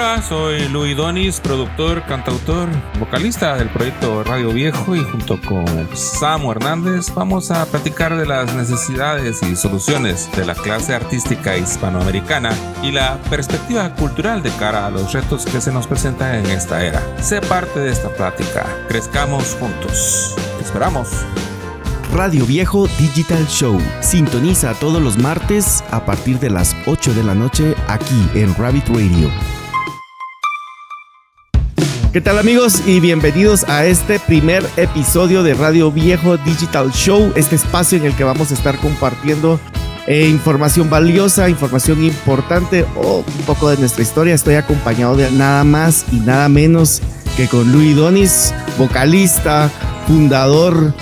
Hola, soy Luis Donis, productor, cantautor, vocalista del proyecto Radio Viejo y junto con Samu Hernández vamos a platicar de las necesidades y soluciones de la clase artística hispanoamericana y la perspectiva cultural de cara a los retos que se nos presentan en esta era. Sé parte de esta plática, crezcamos juntos. Esperamos. Radio Viejo Digital Show. Sintoniza todos los martes a partir de las 8 de la noche aquí en Rabbit Radio. ¿Qué tal amigos y bienvenidos a este primer episodio de Radio Viejo Digital Show, este espacio en el que vamos a estar compartiendo eh, información valiosa, información importante o un poco de nuestra historia. Estoy acompañado de nada más y nada menos que con Luis Donis, vocalista, fundador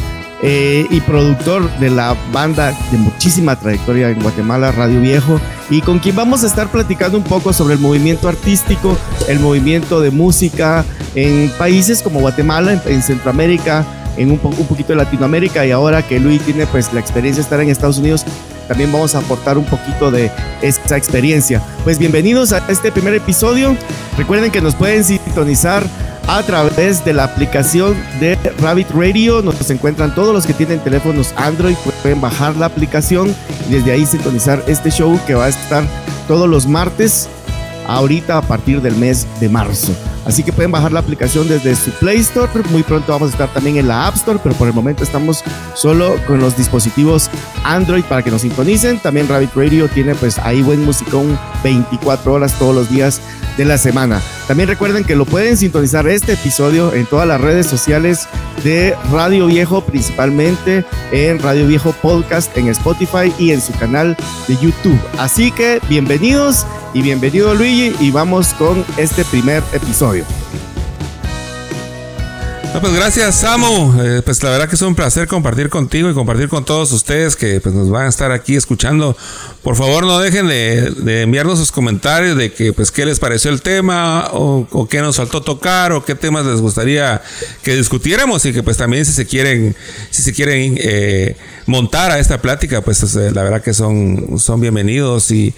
eh, y productor de la banda de muchísima trayectoria en Guatemala, Radio Viejo, y con quien vamos a estar platicando un poco sobre el movimiento artístico, el movimiento de música en países como Guatemala, en, Centroamérica, en un, un, poquito de Latinoamérica, y ahora que Luis tiene pues la experiencia de estar en Estados Unidos, también vamos a aportar un poquito de esa experiencia. Pues bienvenidos a este primer episodio. Recuerden que nos pueden sintonizar a través de la aplicación de Rabbit Radio. Nos encuentran todos los que tienen teléfonos Android, pueden bajar la aplicación y desde ahí sintonizar este show que va a estar todos los martes, ahorita a partir del mes de marzo. Así que pueden bajar la aplicación desde su Play Store. Muy pronto vamos a estar también en la App Store, pero por el momento estamos solo con los dispositivos Android para que nos sintonicen. También Rabbit Radio tiene pues ahí buen musicón 24 horas todos los días de la semana. También recuerden que lo pueden sintonizar este episodio en todas las redes sociales de Radio Viejo, principalmente en Radio Viejo Podcast, en Spotify y en su canal de YouTube. Así que bienvenidos y bienvenido Luigi y vamos con este primer episodio. Pues gracias, Samu. Eh, pues la verdad que es un placer compartir contigo y compartir con todos ustedes que pues, nos van a estar aquí escuchando. Por favor, no dejen de, enviarnos sus comentarios de que pues qué les pareció el tema o, qué nos faltó tocar o qué temas les gustaría que discutiéramos y que pues también si se quieren si se quieren eh, montar a esta plática pues eh, la verdad que son son bienvenidos y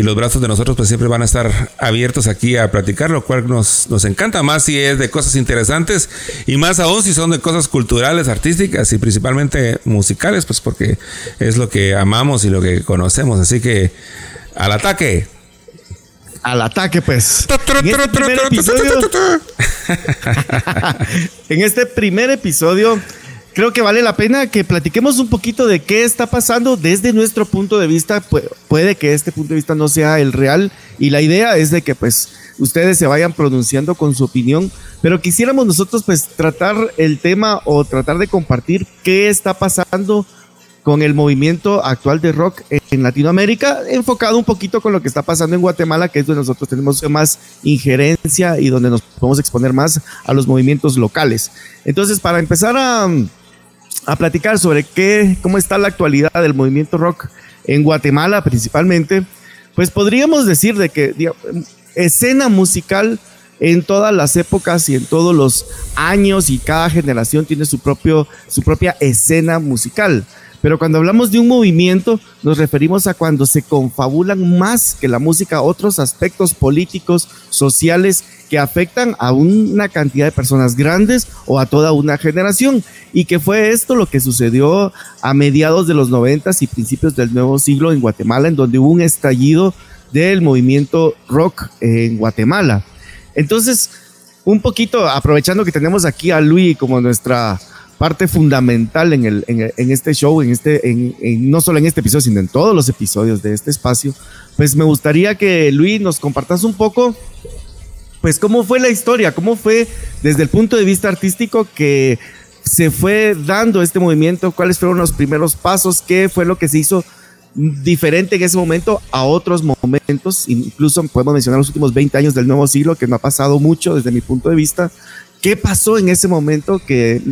los brazos de nosotros pues siempre van a estar abiertos aquí a platicar, lo cual nos, nos encanta más si es de cosas interesantes y más aún si son de cosas culturales, artísticas y principalmente musicales, pues porque es lo que amamos y lo que conocemos. Así que al ataque. Al ataque, pues. en este primer episodio creo que vale la pena que platiquemos un poquito de qué está pasando desde nuestro punto de vista. puede que este punto de vista no sea el real y la idea es de que pues ustedes se vayan pronunciando con su opinión, pero quisiéramos nosotros pues tratar el tema o tratar de compartir qué está pasando con el movimiento actual de rock en Latinoamérica, enfocado un poquito con lo que está pasando en Guatemala, que es donde nosotros tenemos más injerencia y donde nos podemos exponer más a los movimientos locales. Entonces, para empezar a, a platicar sobre qué, cómo está la actualidad del movimiento rock en Guatemala principalmente, pues podríamos decir de que escena musical en todas las épocas y en todos los años y cada generación tiene su, propio, su propia escena musical. Pero cuando hablamos de un movimiento, nos referimos a cuando se confabulan más que la música otros aspectos políticos, sociales, que afectan a una cantidad de personas grandes o a toda una generación. Y que fue esto lo que sucedió a mediados de los noventas y principios del nuevo siglo en Guatemala, en donde hubo un estallido del movimiento rock en Guatemala. Entonces, un poquito aprovechando que tenemos aquí a Luis como nuestra parte fundamental en, el, en, este show, en este, en, no solo en este episodio, sino en todos los episodios de este espacio, pues me gustaría que Luis nos compartas un poco, pues cómo fue la historia, cómo fue desde el punto de vista artístico que se fue dando este movimiento, cuáles fueron los primeros pasos, qué fue lo que se hizo diferente en ese momento a otros momentos, incluso podemos mencionar los últimos 20 años del nuevo siglo, que no ha pasado mucho desde mi punto de vista. ¿Qué pasó en ese momento que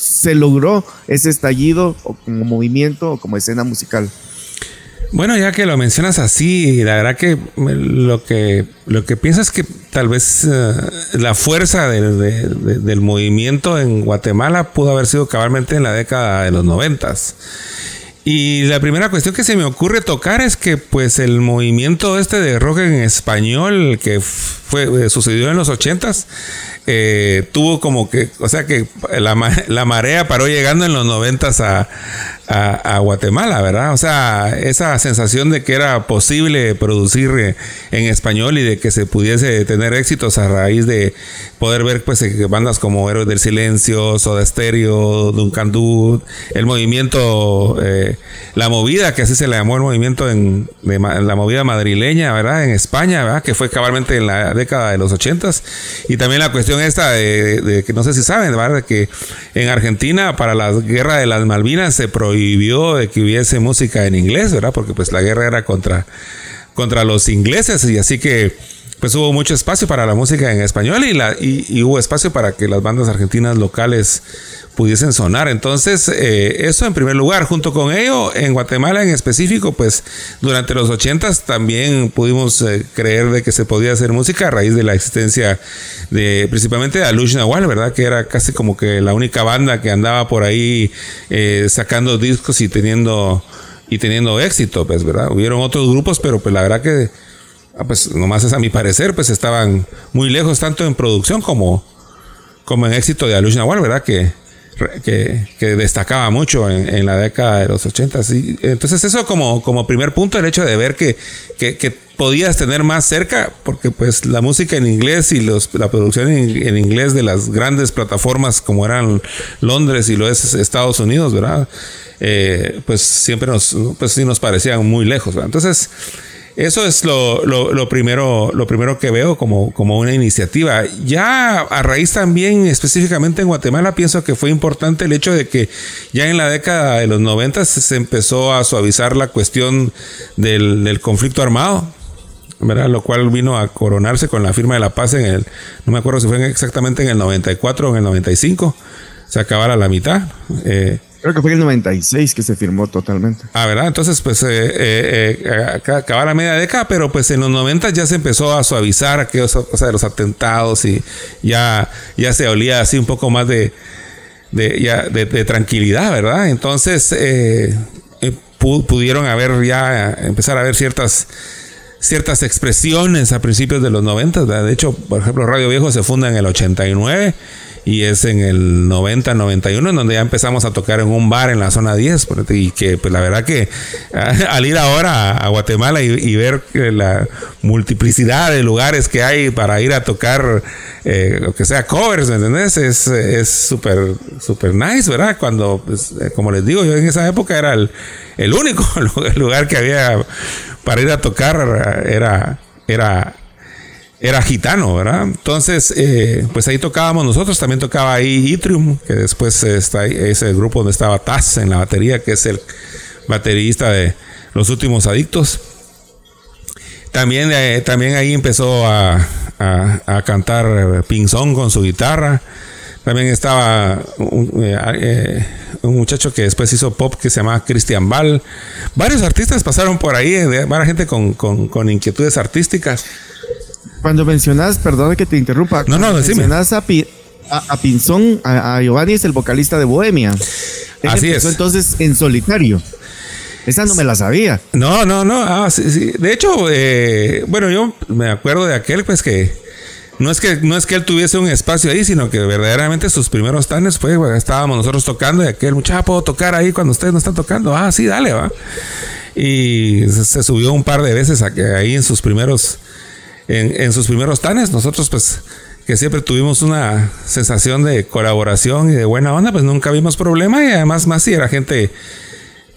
se logró ese estallido o como movimiento o como escena musical? Bueno, ya que lo mencionas así, la verdad que lo que lo que pienso es que tal vez eh, la fuerza del movimiento en Guatemala pudo haber sido cabalmente en la década de los noventas. Y la primera cuestión que se me ocurre tocar es que pues el movimiento este de rock en español que fue, eh, sucedió en los ochentas, eh, tuvo como que, o sea que la, la marea paró llegando en los noventas a, a, Guatemala, ¿verdad? O sea, esa sensación de que era posible producir eh, en español y de que se pudiese tener éxitos a raíz de poder ver pues eh, bandas como Héroes del Silencio, Soda Stereo, Duncan Du, el movimiento, eh, la movida, que así se le llamó el movimiento en la movida madrileña, ¿verdad? En España, ¿verdad? Que fue cabalmente en la década de los ochentas. Y también la cuestión esta de, que no sé si saben, ¿verdad? Que en Argentina para la guerra de las Malvinas se prohibió prohibió de que hubiese música en inglés, ¿verdad? Porque pues la guerra era contra, contra los ingleses y así que pues hubo mucho espacio para la música en español y, la, y, hubo espacio para que las bandas argentinas locales pudiesen sonar. Entonces, eh, eso en primer lugar. Junto con ello, en Guatemala en específico, pues durante los ochentas también pudimos eh, creer de que se podía hacer música a raíz de la existencia de principalmente de Alush Nahual, ¿verdad? Que era casi como que la única banda que andaba por ahí eh, sacando discos y teniendo y teniendo éxito, pues, ¿verdad? Hubieron otros grupos, pero pues la verdad que Ah, pues nomás es a mi parecer, pues estaban muy lejos tanto en producción como, como en éxito de Alush ¿verdad? Que, que, destacaba mucho en, la década de los 80. entonces eso como, como primer punto, el hecho de ver que, que, podías tener más cerca, porque pues la música en inglés y los, la producción en, inglés de las grandes plataformas como eran Londres y lo es Estados Unidos, ¿verdad? Eh, pues siempre nos, pues sí nos parecían muy lejos. Entonces, eso es lo, primero, lo primero que veo como, una iniciativa. Ya a raíz también, específicamente en Guatemala, pienso que fue importante el hecho de que ya en la década de los 90 se empezó a suavizar la cuestión del, conflicto armado. ¿verdad? Lo cual vino a coronarse con la firma de la paz en el, no me acuerdo si fue exactamente en el 94 o en el 95, se acabara la mitad. Eh, Creo que fue en el 96 que se firmó totalmente. Ah, ¿verdad? Entonces, pues, eh, eh, eh acaba la media década, pero pues en los 90 ya se empezó a suavizar aquellos cosa de los atentados y ya, ya se olía así un poco más de, de, ya, de, tranquilidad, ¿verdad? Entonces, eh, pudieron haber ya, empezar a ver ciertas ciertas expresiones a principios de los 90. De hecho, por ejemplo, Radio Viejo se funda en el 89 y es en el 90, 91, en donde ya empezamos a tocar en un bar en la zona 10. Y que, pues la verdad que al ir ahora a, Guatemala y, ver la multiplicidad de lugares que hay para ir a tocar, eh, lo que sea, covers, ¿me entendés? Es súper, súper nice, ¿verdad? Cuando, pues, eh, como les digo, yo en esa época era el, el único lugar que había para ir a tocar, era, era era gitano, ¿verdad? Entonces, eh, pues ahí tocábamos nosotros, también tocaba ahí Itrium, que después está es el grupo donde estaba Taz en la batería, que es el baterista de Los Últimos Adictos. También, eh, también ahí empezó a, a, cantar eh, Pinzón con su guitarra. También estaba un, muchacho que después hizo pop que se llamaba Christian Ball. Varios artistas pasaron por ahí, varias gente con, con, con inquietudes artísticas. Cuando mencionas, perdón que te interrumpa. No, no, decime. Mencionas a, a, Pinzón, a, Giovanni es el vocalista de Bohemia. Así es. entonces en solitario. Esa no me la sabía. No, no, no. Ah, sí, sí. De hecho, eh, bueno, yo me acuerdo de aquel, pues que no es que no es que él tuviese un espacio ahí, sino que verdaderamente sus primeros tanes fue, estábamos nosotros tocando y aquel muchacho puedo tocar ahí cuando ustedes no están tocando. Ah, sí, dale, va. Y se, subió un par de veces ahí en sus primeros en, sus primeros tanes. Nosotros, pues, que siempre tuvimos una sensación de colaboración y de buena onda, pues nunca vimos problema y además más si era gente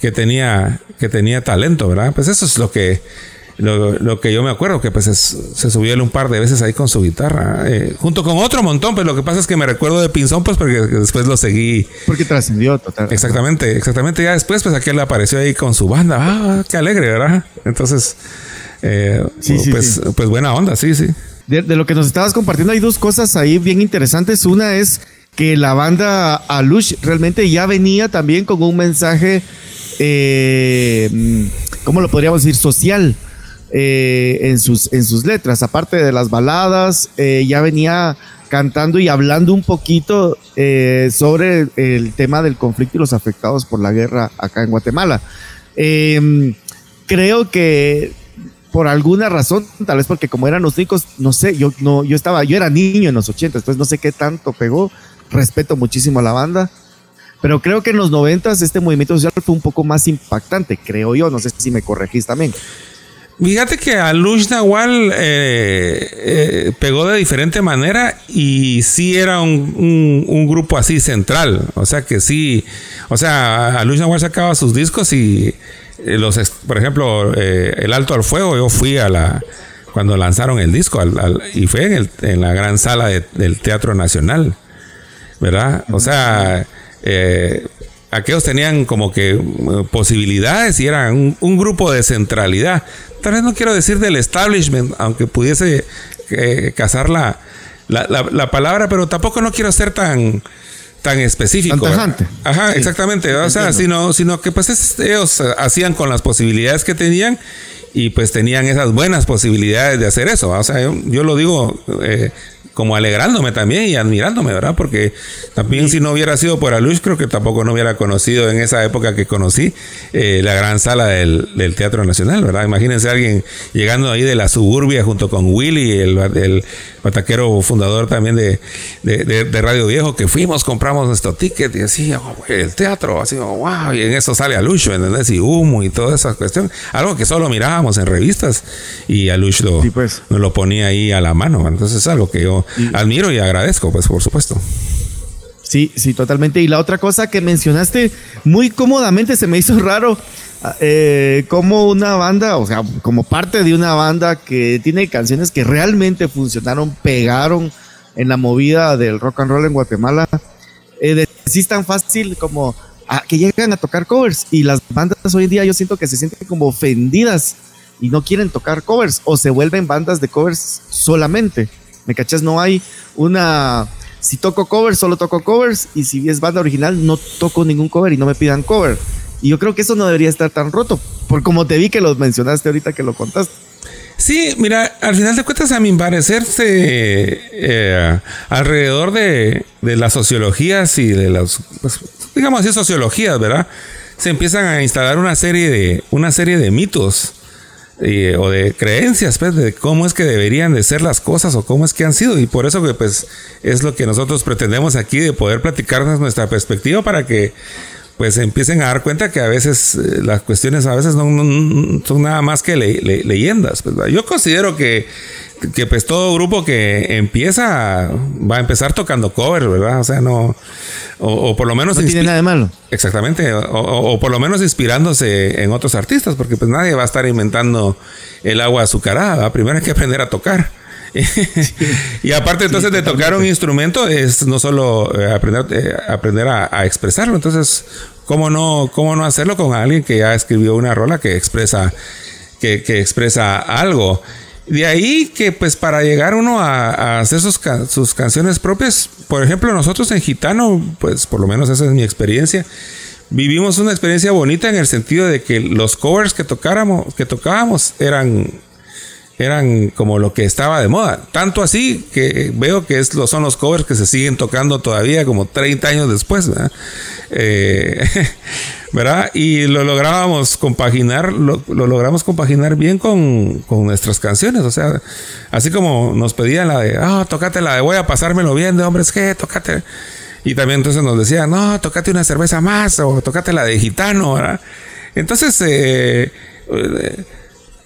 que tenía, que tenía talento, ¿verdad? Pues eso es lo que, lo, que yo me acuerdo, que pues se subió él un par de veces ahí con su guitarra, eh, junto con otro montón, pues lo que pasa es que me recuerdo de Pinzón, pues porque después lo seguí. Porque trascendió totalmente. Exactamente, exactamente, ya después pues aquel apareció ahí con su banda, ah, qué alegre, ¿verdad? Entonces... Eh, sí, pues, pues buena onda, sí, sí. De, lo que nos estabas compartiendo hay dos cosas ahí bien interesantes. Una es que la banda Alush realmente ya venía también con un mensaje, eh, ¿cómo lo podríamos decir? Social. eh, en, sus, en sus letras. Aparte de las baladas, eh, ya venía cantando y hablando un poquito sobre el tema del conflicto y los afectados por la guerra acá en Guatemala. Em, creo que por alguna razón, tal vez porque como eran los ricos, no sé, yo no, yo estaba, yo era niño en los 80, entonces no sé qué tanto pegó. Respeto muchísimo a la banda. Pero creo que en los 90 este movimiento social fue un poco más impactante, creo yo. No sé si me corregís también. Fíjate que a Lush Nahual eh, eh, pegó de diferente manera y sí era un, grupo así central. O sea que sí, o sea, a Lush Nahual sacaba sus discos y los, por ejemplo, El Alto al Fuego, yo fui a la, cuando lanzaron el disco y fue en, el, en, la gran sala del Teatro Nacional, ¿verdad? O sea, aquellos tenían como que posibilidades y eran un, grupo de centralidad tal vez no quiero decir del establishment, aunque pudiese eh, cazar la, la, palabra, pero tampoco no quiero ser tan tan específico. Ajá, exactamente. O sea, sino, sino que pues ellos hacían con las posibilidades que tenían y pues tenían esas buenas posibilidades de hacer eso. O sea, yo, lo digo eh, como alegrándome también y admirándome, ¿verdad? Porque también si no hubiera sido por Alush, creo que tampoco no hubiera conocido en esa época que conocí eh, la gran sala del, Teatro Nacional, ¿verdad? Imagínense alguien llegando ahí de la suburbia junto con Willy, el, el bataquero fundador también de, de, Radio Viejo, que fuimos, compramos nuestro ticket y decía, oh, el teatro, así, wow, y en eso sale Alush, ¿entendés? Y humo y toda esa cuestión. Algo que solo mirábamos en revistas y Alush lo, pues. nos lo ponía ahí a la mano. Entonces es algo que yo admiro y agradezco, pues por supuesto. Sí, sí, totalmente. Y la otra cosa que mencionaste muy cómodamente se me hizo raro, eh, como una banda, o sea, como parte de una banda que tiene canciones que realmente funcionaron, pegaron en la movida del rock and roll en Guatemala, eh, es tan fácil como que llegan a tocar covers y las bandas hoy en día yo siento que se sienten como ofendidas y no quieren tocar covers o se vuelven bandas de covers solamente. ¿Me cachas? No hay una... Si toco covers, solo toco covers. Y si es banda original, no toco ningún cover y no me pidan cover. Y yo creo que eso no debería estar tan roto. Por como te vi que lo mencionaste ahorita que lo contaste. Sí, mira, al final de cuentas, a mi parecer, eh, alrededor de, las sociologías y de las, pues, digamos así, sociologías, ¿verdad? Se empiezan a instalar una serie de, una serie de mitos o de creencias, pues, de cómo es que deberían de ser las cosas o cómo es que han sido. Y por eso que, pues, es lo que nosotros pretendemos aquí, de poder platicarnos nuestra perspectiva para que, pues, empiecen a dar cuenta que a veces eh, las cuestiones a veces no, son nada más que leyendas. Pues, yo considero que que pues todo grupo que empieza va a empezar tocando cover, ¿verdad? O sea, no. O, por lo menos. No tiene nada de malo. Exactamente. O, por lo menos inspirándose en otros artistas, porque pues nadie va a estar inventando el agua azucarada. Primero hay que aprender a tocar. y aparte entonces de tocar un instrumento es no solo eh, aprender, eh, aprender a, expresarlo. Entonces, ¿cómo no, ¿cómo no hacerlo con alguien que ya escribió una rola que expresa, que, que expresa algo? De ahí que pues para llegar uno a, hacer sus, sus, canciones propias, por ejemplo nosotros en Gitano, pues por lo menos esa es mi experiencia, vivimos una experiencia bonita en el sentido de que los covers que, tocáramos, que tocábamos eran eran como lo que estaba de moda. Tanto así que veo que es, son los covers que se siguen tocando todavía como 30 años después. ¿verdad? Eh, y lo lográbamos compaginar, lo, logramos compaginar bien con, nuestras canciones. O sea, así como nos pedían la de, ah, tocate la de voy a pasármelo bien de hombres, que tocate. Y también entonces nos decían, no, tocate una cerveza más o tocate la de gitano, ¿verdad? Entonces, eh, eh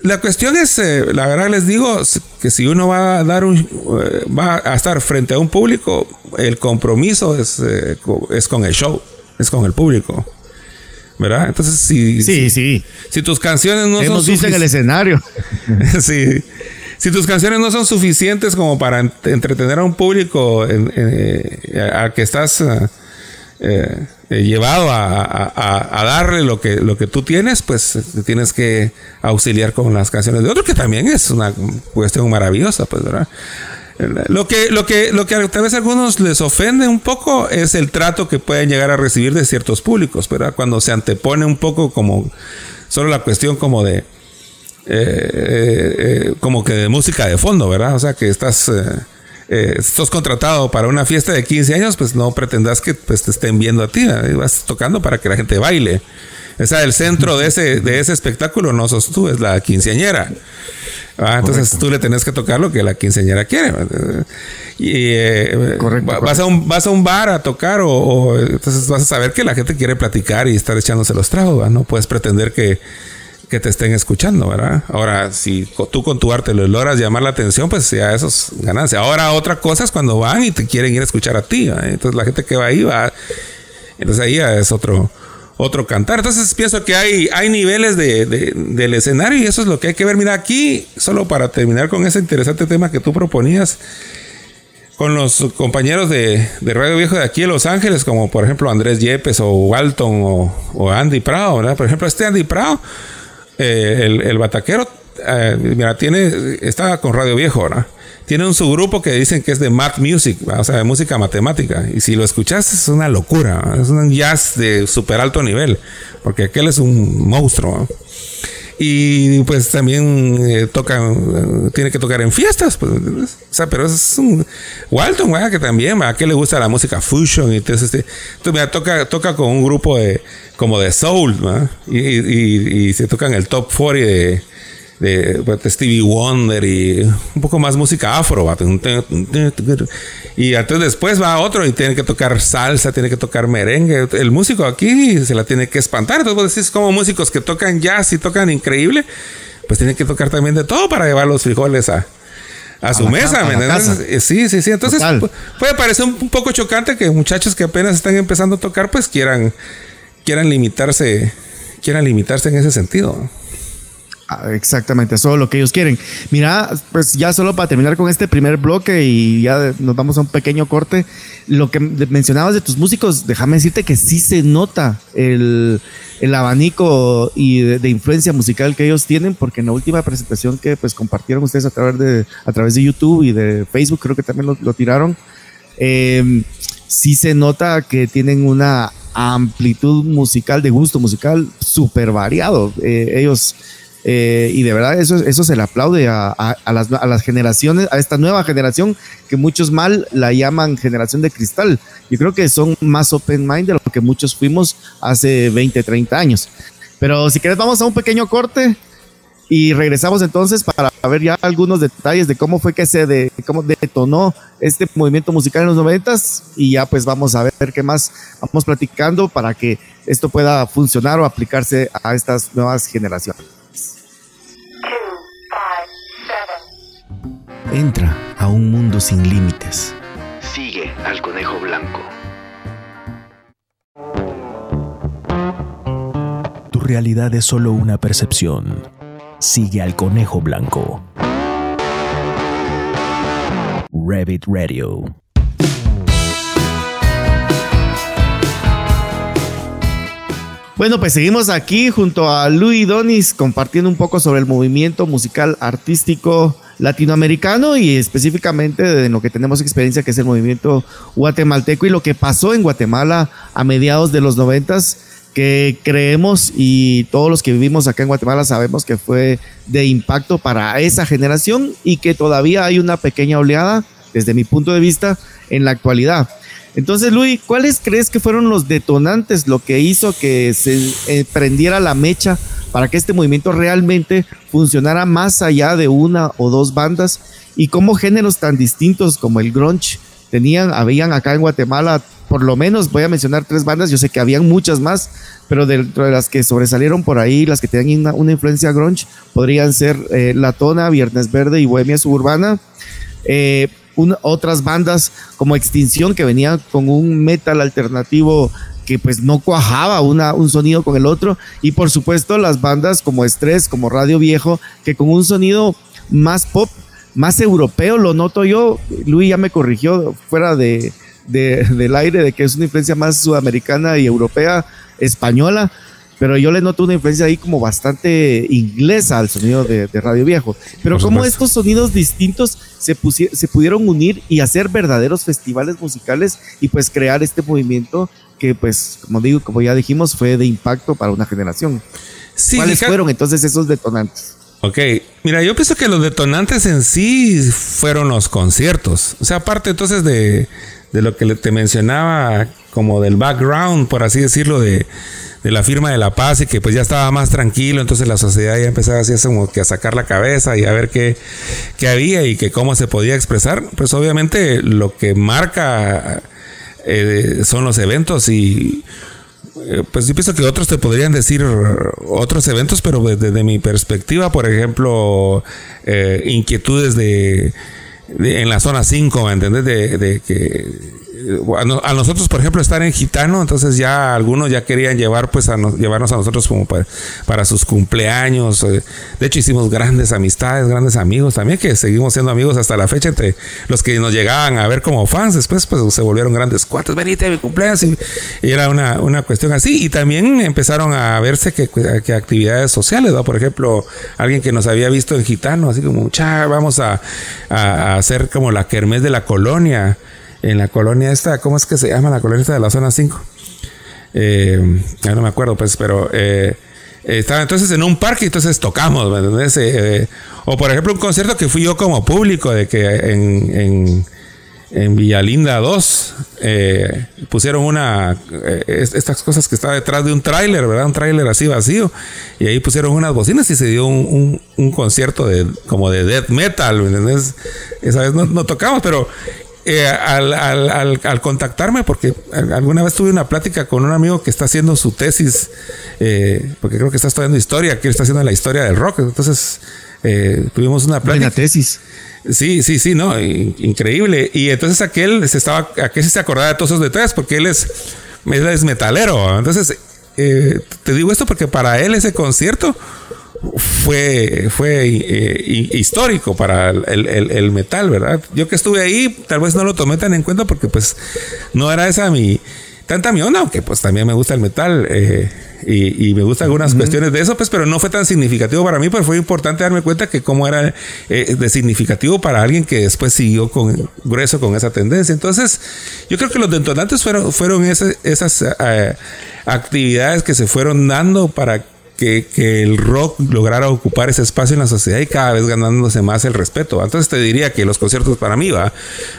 la cuestión es, eh, la verdad les digo, que si uno va a dar un, eh, va a estar frente a un público, el compromiso es, eh, es con el show, es con el público. ¿Verdad? Entonces, si, sí, sí. si tus canciones no Hemos son visto en el escenario. sí. Si tus canciones no son suficientes como para entretener a un público en, al que estás eh, eh, llevado a, darle lo que, tú tienes, pues tienes que auxiliar con las canciones de otros, que también es una cuestión maravillosa, pues, ¿verdad? Lo que, lo que, lo que tal vez algunos les ofende un poco es el trato que pueden llegar a recibir de ciertos públicos, ¿verdad? Cuando se antepone un poco como solo la cuestión como de eh, como que de música de fondo, ¿verdad? O sea, que estás, estás contratado para una fiesta de 15 años, pues no pretendas que pues, te estén viendo a ti, vas tocando para que la gente baile. O sea, el centro de ese, de ese espectáculo no sos tú, es la quinceañera. Ah, entonces tú le tenés que tocar lo que la quinceañera quiere. Y eh, vas, A un, vas a un bar a tocar o, entonces vas a saber que la gente quiere platicar y estar echándose los tragos. No puedes pretender que, te estén escuchando, ¿verdad? Ahora, si tú con tu arte lo logras llamar la atención, pues ya eso es ganancia. Ahora, otra cosa es cuando van y te quieren ir a escuchar a ti. Entonces la gente que va ahí va. Entonces ahí ya es otro otro cantar. Entonces pienso que hay, hay niveles de, del escenario y eso es lo que hay que ver. Mira, aquí, solo para terminar con ese interesante tema que tú proponías, con los compañeros de, Radio Viejo de aquí en Los Ángeles, como por ejemplo Andrés Yepes o Walton o, Andy Prado, ¿verdad? Por ejemplo, este Andy Prado, eh, el, el, bataquero, eh, mira, tiene, está con Radio Viejo, ¿verdad? tiene un subgrupo que dicen que es de math music, o sea, de música matemática. Y si lo escuchas es una locura, es un jazz de súper alto nivel, porque aquel es un monstruo. Y pues también eh, toca, eh, tiene que tocar en fiestas, pues, o sea, pero es un Walton, que también, ¿a qué le gusta la música fusion? Y este, entonces mira, toca, toca con un grupo de, como de soul, y, y, y, se tocan el top 40 de de, Stevie Wonder y un poco más música afro. Y entonces después va otro y tiene que tocar salsa, tiene que tocar merengue. El músico aquí se la tiene que espantar. Entonces vos decís como músicos que tocan jazz y tocan increíble, pues tienen que tocar también de todo para llevar los frijoles a, a, su mesa, Sí, sí, sí. Entonces puede parecer un, poco chocante que muchachos que apenas están empezando a tocar, pues quieran, quieran limitarse, quieran limitarse en ese sentido. Ah, exactamente, eso es lo que ellos quieren. Mira, pues ya solo para terminar con este primer bloque y ya nos vamos a un pequeño corte. Lo que mencionabas de tus músicos, déjame decirte que sí se nota el, abanico y de, influencia musical que ellos tienen, porque en la última presentación que pues compartieron ustedes a través de, a través de YouTube y de Facebook, creo que también lo, tiraron, eh, sí se nota que tienen una amplitud musical, de gusto musical súper variado. Eh, ellos eh, y de verdad eso, eso se le aplaude a, las, a, las, generaciones, a esta nueva generación que muchos mal la llaman generación de cristal. Yo creo que son más open mind de lo que muchos fuimos hace 20, 30 años. Pero si quieres vamos a un pequeño corte y regresamos entonces para ver ya algunos detalles de cómo fue que se de, cómo detonó este movimiento musical en los noventas y ya pues vamos a ver qué más vamos platicando para que esto pueda funcionar o aplicarse a estas nuevas generaciones. Entra a un mundo sin límites. Sigue al conejo blanco. Tu realidad es solo una percepción. Sigue al conejo blanco. Rabbit Radio. Bueno, pues seguimos aquí junto a Louis Donis compartiendo un poco sobre el movimiento musical artístico latinoamericano y específicamente de lo que tenemos experiencia, que es el movimiento guatemalteco y lo que pasó en Guatemala a mediados de los noventas, que creemos y todos los que vivimos acá en Guatemala sabemos que fue de impacto para esa generación y que todavía hay una pequeña oleada, desde mi punto de vista, en la actualidad. Entonces, Luis, ¿cuáles crees que fueron los detonantes, lo que hizo que se eh, prendiera la mecha para que este movimiento realmente funcionara más allá de una o dos bandas y cómo géneros tan distintos como el grunge tenían, habían acá en Guatemala, por lo menos voy a mencionar tres bandas, yo sé que habían muchas más, pero dentro de las que sobresalieron por ahí, las que tenían una, influencia grunge, podrían ser eh, La Tona, Viernes Verde y Bohemia Suburbana. Eh, otras bandas como Extinción que venían con un metal alternativo que pues no cuajaba una, un sonido con el otro. Y por supuesto las bandas como Estrés, como Radio Viejo, que con un sonido más pop, más europeo, lo noto yo. Luis ya me corrigió fuera de, del aire de que es una influencia más sudamericana y europea, española. Pero yo le noto una influencia ahí como bastante inglesa al sonido de, Radio Viejo. Pero como estos sonidos distintos se, se pudieron unir y hacer verdaderos festivales musicales y pues crear este movimiento que pues, como digo, como ya dijimos, fue de impacto para una generación. ¿Cuáles fueron entonces esos detonantes? Ok, mira, yo pienso que los detonantes en sí fueron los conciertos. O sea, aparte entonces de, de lo que te mencionaba, como del background, por así decirlo, de, de, la firma de la paz y que pues ya estaba más tranquilo, entonces la sociedad ya empezaba así como que a sacar la cabeza y a ver qué, qué había y que cómo se podía expresar. Pues obviamente lo que marca eh, son los eventos y eh, pues yo pienso que otros te podrían decir otros eventos, pero desde, mi perspectiva, por ejemplo, eh, inquietudes de, en la zona 5, ¿me entendés? De, de que a, nosotros, por ejemplo, estar en gitano, entonces ya algunos ya querían llevar, pues, a llevarnos a nosotros como para, sus cumpleaños. Eh, de hecho, hicimos grandes amistades, grandes amigos también, que seguimos siendo amigos hasta la fecha entre los que nos llegaban a ver como fans. Después, pues, se volvieron grandes cuates. Venite a mi cumpleaños. Y, era una, una, cuestión así. Y también empezaron a verse que, que actividades sociales. Por ejemplo, alguien que nos había visto en gitano, así como, cha, vamos a, a hacer como la kermés de la colonia en la colonia esta, ¿cómo es que se llama la colonia esta de la zona 5? Eh, ya no me acuerdo, pues, pero eh, estaba entonces en un parque y entonces tocamos, ¿me entiendes? Eh, o por ejemplo un concierto que fui yo como público, de que en, en, en Villalinda 2 pusieron una, estas cosas que está detrás de un tráiler, ¿verdad? Un tráiler así vacío, y ahí pusieron unas bocinas y se dio un, un, concierto de como de death metal, ¿me entiendes? Esa vez no tocamos, pero eh, al, al, al, contactarme, porque alguna vez tuve una plática con un amigo que está haciendo su tesis, eh, porque creo que está estudiando historia, que está haciendo la historia del rock. Entonces, eh, tuvimos una plática. Buena tesis. Sí, sí, sí, no, increíble. Y entonces aquel se estaba, aquel se acordaba de todos esos detalles porque él es, él es metalero. Entonces, te digo esto porque para él ese concierto fue, fue eh, histórico para el, metal, ¿verdad? Yo que estuve ahí, tal vez no lo tomé tan en cuenta porque pues no era esa mi, tanta mi onda, aunque pues también me gusta el metal eh, y, me gustan algunas cuestiones de eso, pues, pero no fue tan significativo para mí, pero fue importante darme cuenta que cómo era eh, de significativo para alguien que después siguió con grueso con esa tendencia. Entonces, yo creo que los detonantes fueron, fueron esas actividades que se fueron dando para que, el rock lograra ocupar ese espacio en la sociedad y cada vez ganándose más el respeto. Entonces te diría que los conciertos para mí, va,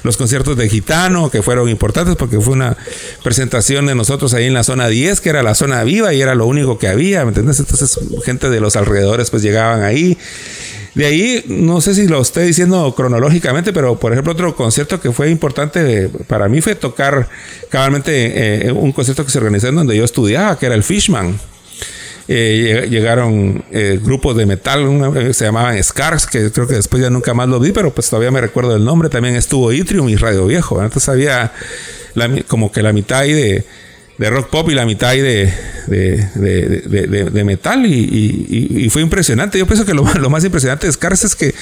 los conciertos de Gitano, que fueron importantes porque fue una presentación de nosotros ahí en la zona 10, que era la zona viva y era lo único que había, ¿me entiendes? Entonces gente de los alrededores pues llegaban ahí. De ahí, no sé si lo estoy diciendo cronológicamente, pero por ejemplo otro concierto que fue importante para mí fue tocar cabalmente eh, un concierto que se organizó en donde yo estudiaba, que era el Fishman. Eh, llegaron eh, grupos de metal, se llamaban Scars, que creo que después ya nunca más lo vi, pero pues todavía me recuerdo el nombre. También estuvo Itrium y Radio Viejo. Entonces había como que la mitad de, rock pop y la mitad ahí de, de, metal y, fue impresionante. Yo pienso que lo, más impresionante de Scars es que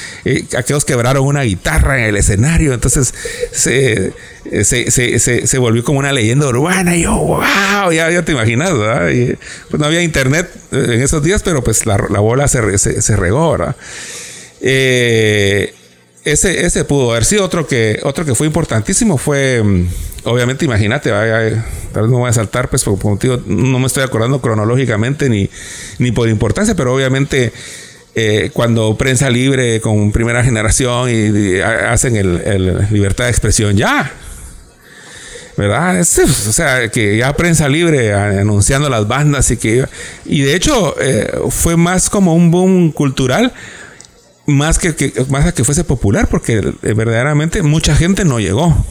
aquellos quebraron una guitarra en el escenario, entonces se eh, se, se, se, volvió como una leyenda urbana y yo, wow, ya, te imaginas, ¿verdad? Y, pues no había internet eh, en esos días, pero pues la, la bola se, se, regó, ¿verdad? Eh, ese, ese pudo haber sido otro que, otro que fue importantísimo, fue, mm, obviamente, imagínate, tal vez no voy a saltar, pues, porque como digo, no me estoy acordando cronológicamente ni, ni por importancia, pero obviamente... cuando prensa libre con primera generación y, hacen el, libertad de expresión, ya, ¿verdad? o sea, que ya prensa libre anunciando las bandas y que... Y de hecho eh, fue más como un boom cultural, más que, más a que fuese popular, porque eh, verdaderamente mucha gente no llegó.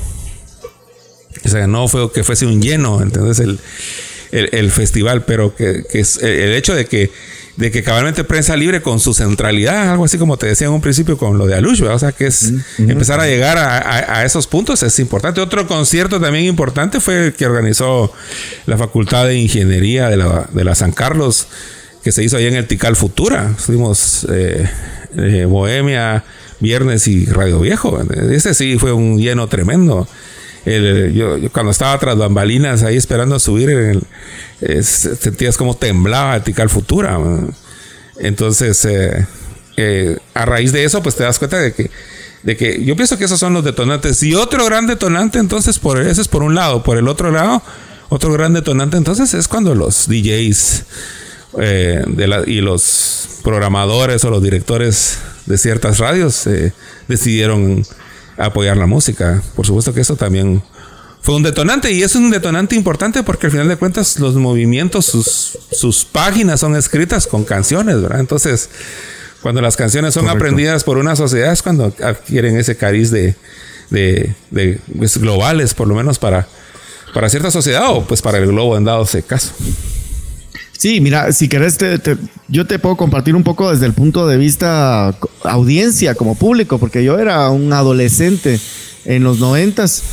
O sea, no fue que fuese un lleno, entonces el, el, festival, pero que, que es el hecho de que de que cabalmente prensa libre con su centralidad, algo así como te decía en un principio con lo de Alush, o sea que es empezar a llegar a, esos puntos es importante. Otro concierto también importante fue el que organizó la Facultad de Ingeniería de la, de la San Carlos, que se hizo ahí en el Tical Futura. Estuvimos eh, eh, Bohemia, Viernes y Radio Viejo. Ese sí fue un lleno tremendo yo, cuando estaba tras bambalinas ahí esperando a subir, sentías como temblaba Tical Futura. Entonces, eh, eh, a raíz de eso, pues te das cuenta de que, de que yo pienso que esos son los detonantes. Y otro gran detonante, entonces, por ese es por un lado. Por el otro lado, otro gran detonante, entonces, es cuando los DJs y los programadores o los directores de ciertas radios eh, decidieron apoyar la música. Por supuesto que eso también fue un detonante y es un detonante importante porque al final de cuentas los movimientos, sus, sus páginas son escritas con canciones, ¿verdad? Entonces, cuando las canciones son aprendidas por una sociedad es cuando adquieren ese cariz de, de, pues, globales, por lo menos para, para cierta sociedad o pues para el globo en dado ese caso. Sí, mira, si querés, yo te puedo compartir un poco desde el punto de vista audiencia como público, porque yo era un adolescente en los noventas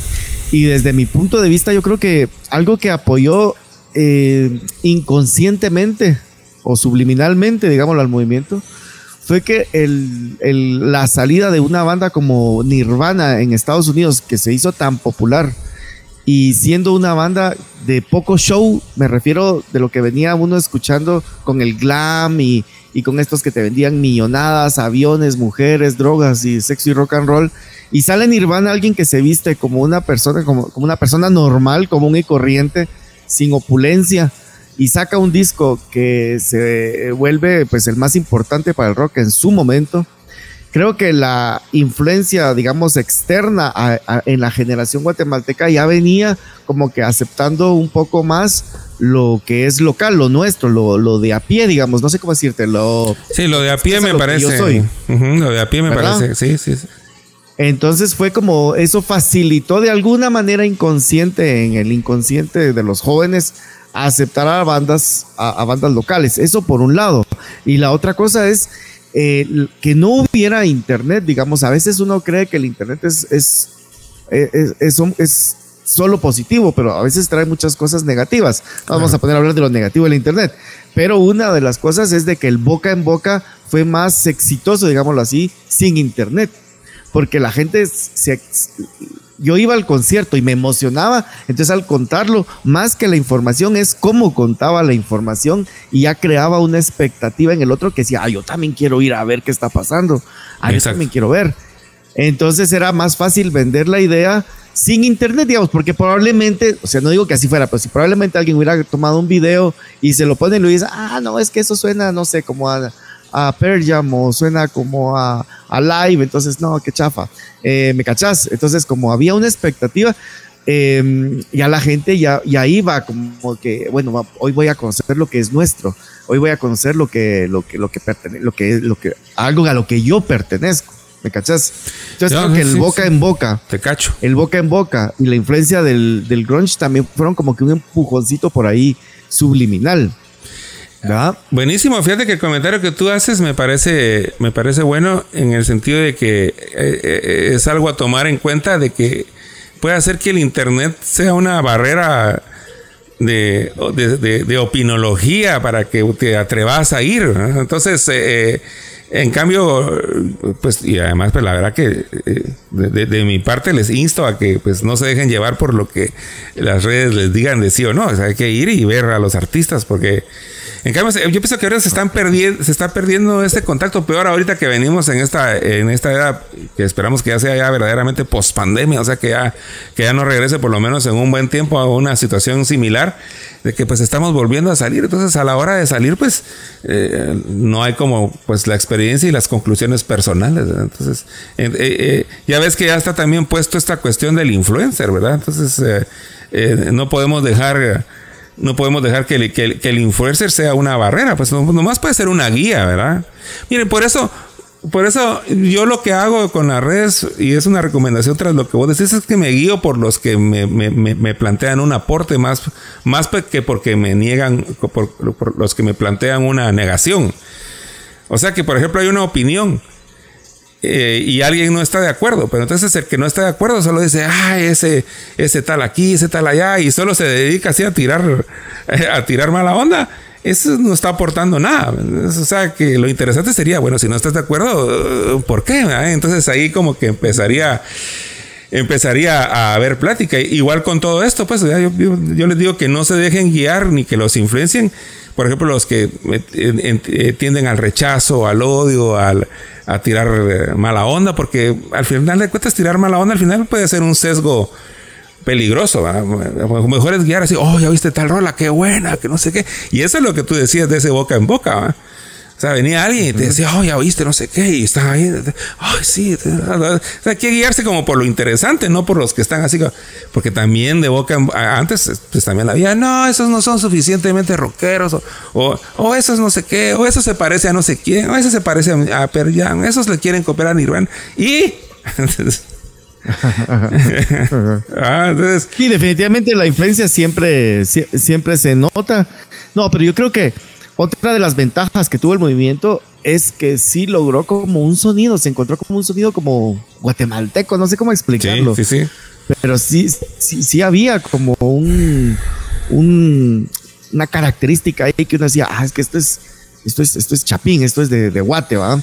y desde mi punto de vista yo creo que algo que apoyó eh, inconscientemente o subliminalmente, digámoslo, al movimiento, fue que el, la salida de una banda como Nirvana en Estados Unidos, que se hizo tan popular, y siendo una banda de poco show, me refiero de lo que venía uno escuchando con el glam y, con estos que te vendían millonadas, aviones, mujeres, drogas y sexo y rock and roll. Y sale Nirvana alguien que se viste como una persona, como, como una persona normal, común y corriente, sin opulencia y saca un disco que se vuelve pues el más importante para el rock en su momento. Creo que la influencia, digamos, externa en la generación guatemalteca ya venía como que aceptando un poco más lo que es local, lo nuestro, lo, de a pie, digamos, no sé cómo decirte, lo... Sí, lo de a pie me parece. Yo soy. lo de a pie me parece, sí, sí, sí. Entonces fue como eso facilitó de alguna manera inconsciente en el inconsciente de los jóvenes aceptar a bandas, a, bandas locales. Eso por un lado. Y la otra cosa es eh, que no hubiera internet, digamos, a veces uno cree que el internet es, es, es, es, solo positivo, pero a veces trae muchas cosas negativas. Vamos a poner a hablar de lo negativo del internet. Pero una de las cosas es de que el boca en boca fue más exitoso, digámoslo así, sin internet. Porque la gente se, yo iba al concierto y me emocionaba, entonces al contarlo, más que la información es cómo contaba la información y ya creaba una expectativa en el otro que decía, ah, yo también quiero ir a ver qué está pasando, ah, yo también quiero ver. Entonces era más fácil vender la idea sin internet, digamos, porque probablemente, o sea, no digo que así fuera, pero si probablemente alguien hubiera tomado un video y se lo pone y lo dice, ah, no, es que eso suena, no sé, como a a Pearl Jam o suena como a, Live, entonces no, qué chafa, eh, ¿me cachás? Entonces como había una expectativa, eh, ya la gente ya, ya iba como que, bueno, hoy voy a conocer lo que es nuestro, hoy voy a conocer lo que, lo que, lo que pertenece, lo que, lo que, algo a lo que yo pertenezco. ¿Me cachás? Entonces creo que el boca en boca. Te cacho. El boca en boca y la influencia del, del grunge también fueron como que un empujoncito por ahí subliminal. Buenísimo, fíjate que el comentario que tú haces me parece, me parece bueno en el sentido de que eh, eh, es algo a tomar en cuenta de que puede hacer que el Internet sea una barrera de, de, opinología para que te atrevas a ir. Entonces, eh, en cambio, pues, y además, pues la verdad que de, mi parte les insto a que pues no se dejen llevar por lo que las redes les digan de sí o no. Hay que ir y ver a los artistas porque en cambio, yo pienso que ahora se están perdiendo, se está perdiendo este contacto peor ahorita que venimos en esta, en esta era que esperamos que ya sea ya verdaderamente post pandemia, o sea que ya, que ya no regrese por lo menos en un buen tiempo a una situación similar, de que pues estamos volviendo a salir. Entonces, a la hora de salir, pues eh, no hay como pues la experiencia y las conclusiones personales. Entonces, eh, eh, ya ves que ya está también puesto esta cuestión del influencer, ¿verdad? Entonces, no podemos dejar no podemos dejar que el, influencer sea una barrera, pues nomás puede ser una guía, ¿verdad? Miren, por eso, por eso yo lo que hago con las redes, y es una recomendación tras lo que vos decís, es que me guío por los que me, plantean un aporte más, más que porque me niegan, por los que me plantean una negación. O sea que, por ejemplo, hay una opinión eh, y alguien no está de acuerdo, pero entonces el que no está de acuerdo solo dice, ah, ese, ese tal aquí, ese tal allá, y solo se dedica así a tirar, a tirar mala onda. Eso no está aportando nada. O sea, que lo interesante sería, bueno, si no estás de acuerdo, ¿por qué? Entonces ahí como que empezaría empezaría a haber plática. Igual con todo esto, pues yo, yo, les digo que no se dejen guiar ni que los influencien. Por ejemplo, los que eh, tienden al rechazo, al odio, al, a tirar eh, mala onda, porque al final de cuentas tirar mala onda al final puede ser un sesgo peligroso. Mejor es guiar así, oh, ya viste tal rola, qué buena, que no sé qué. Y eso es lo que tú decías de ese boca en boca. O sea, venía alguien y te decía, oh, ya oíste, no sé qué, y estaba ahí, ay, sí. O sea, hay que guiarse como por lo interesante, no por los que están así, porque también de boca, antes, pues también había, no, esos no son suficientemente rockeros, o, o, esos no sé qué, o eso se parece a no sé quién, o eso se parece a, a Jam, esos le quieren copiar a Nirvana, y. ah, entonces. Sí, definitivamente la influencia siempre, siempre se nota. No, pero yo creo que otra de las ventajas que tuvo el movimiento es que sí logró como un sonido, se encontró como un sonido como guatemalteco, no sé cómo explicarlo. Sí, sí, Pero sí, sí, sí había como un, una característica ahí que uno decía, ah, es que esto es, esto es, esto es chapín, esto es de, de guate, ¿va?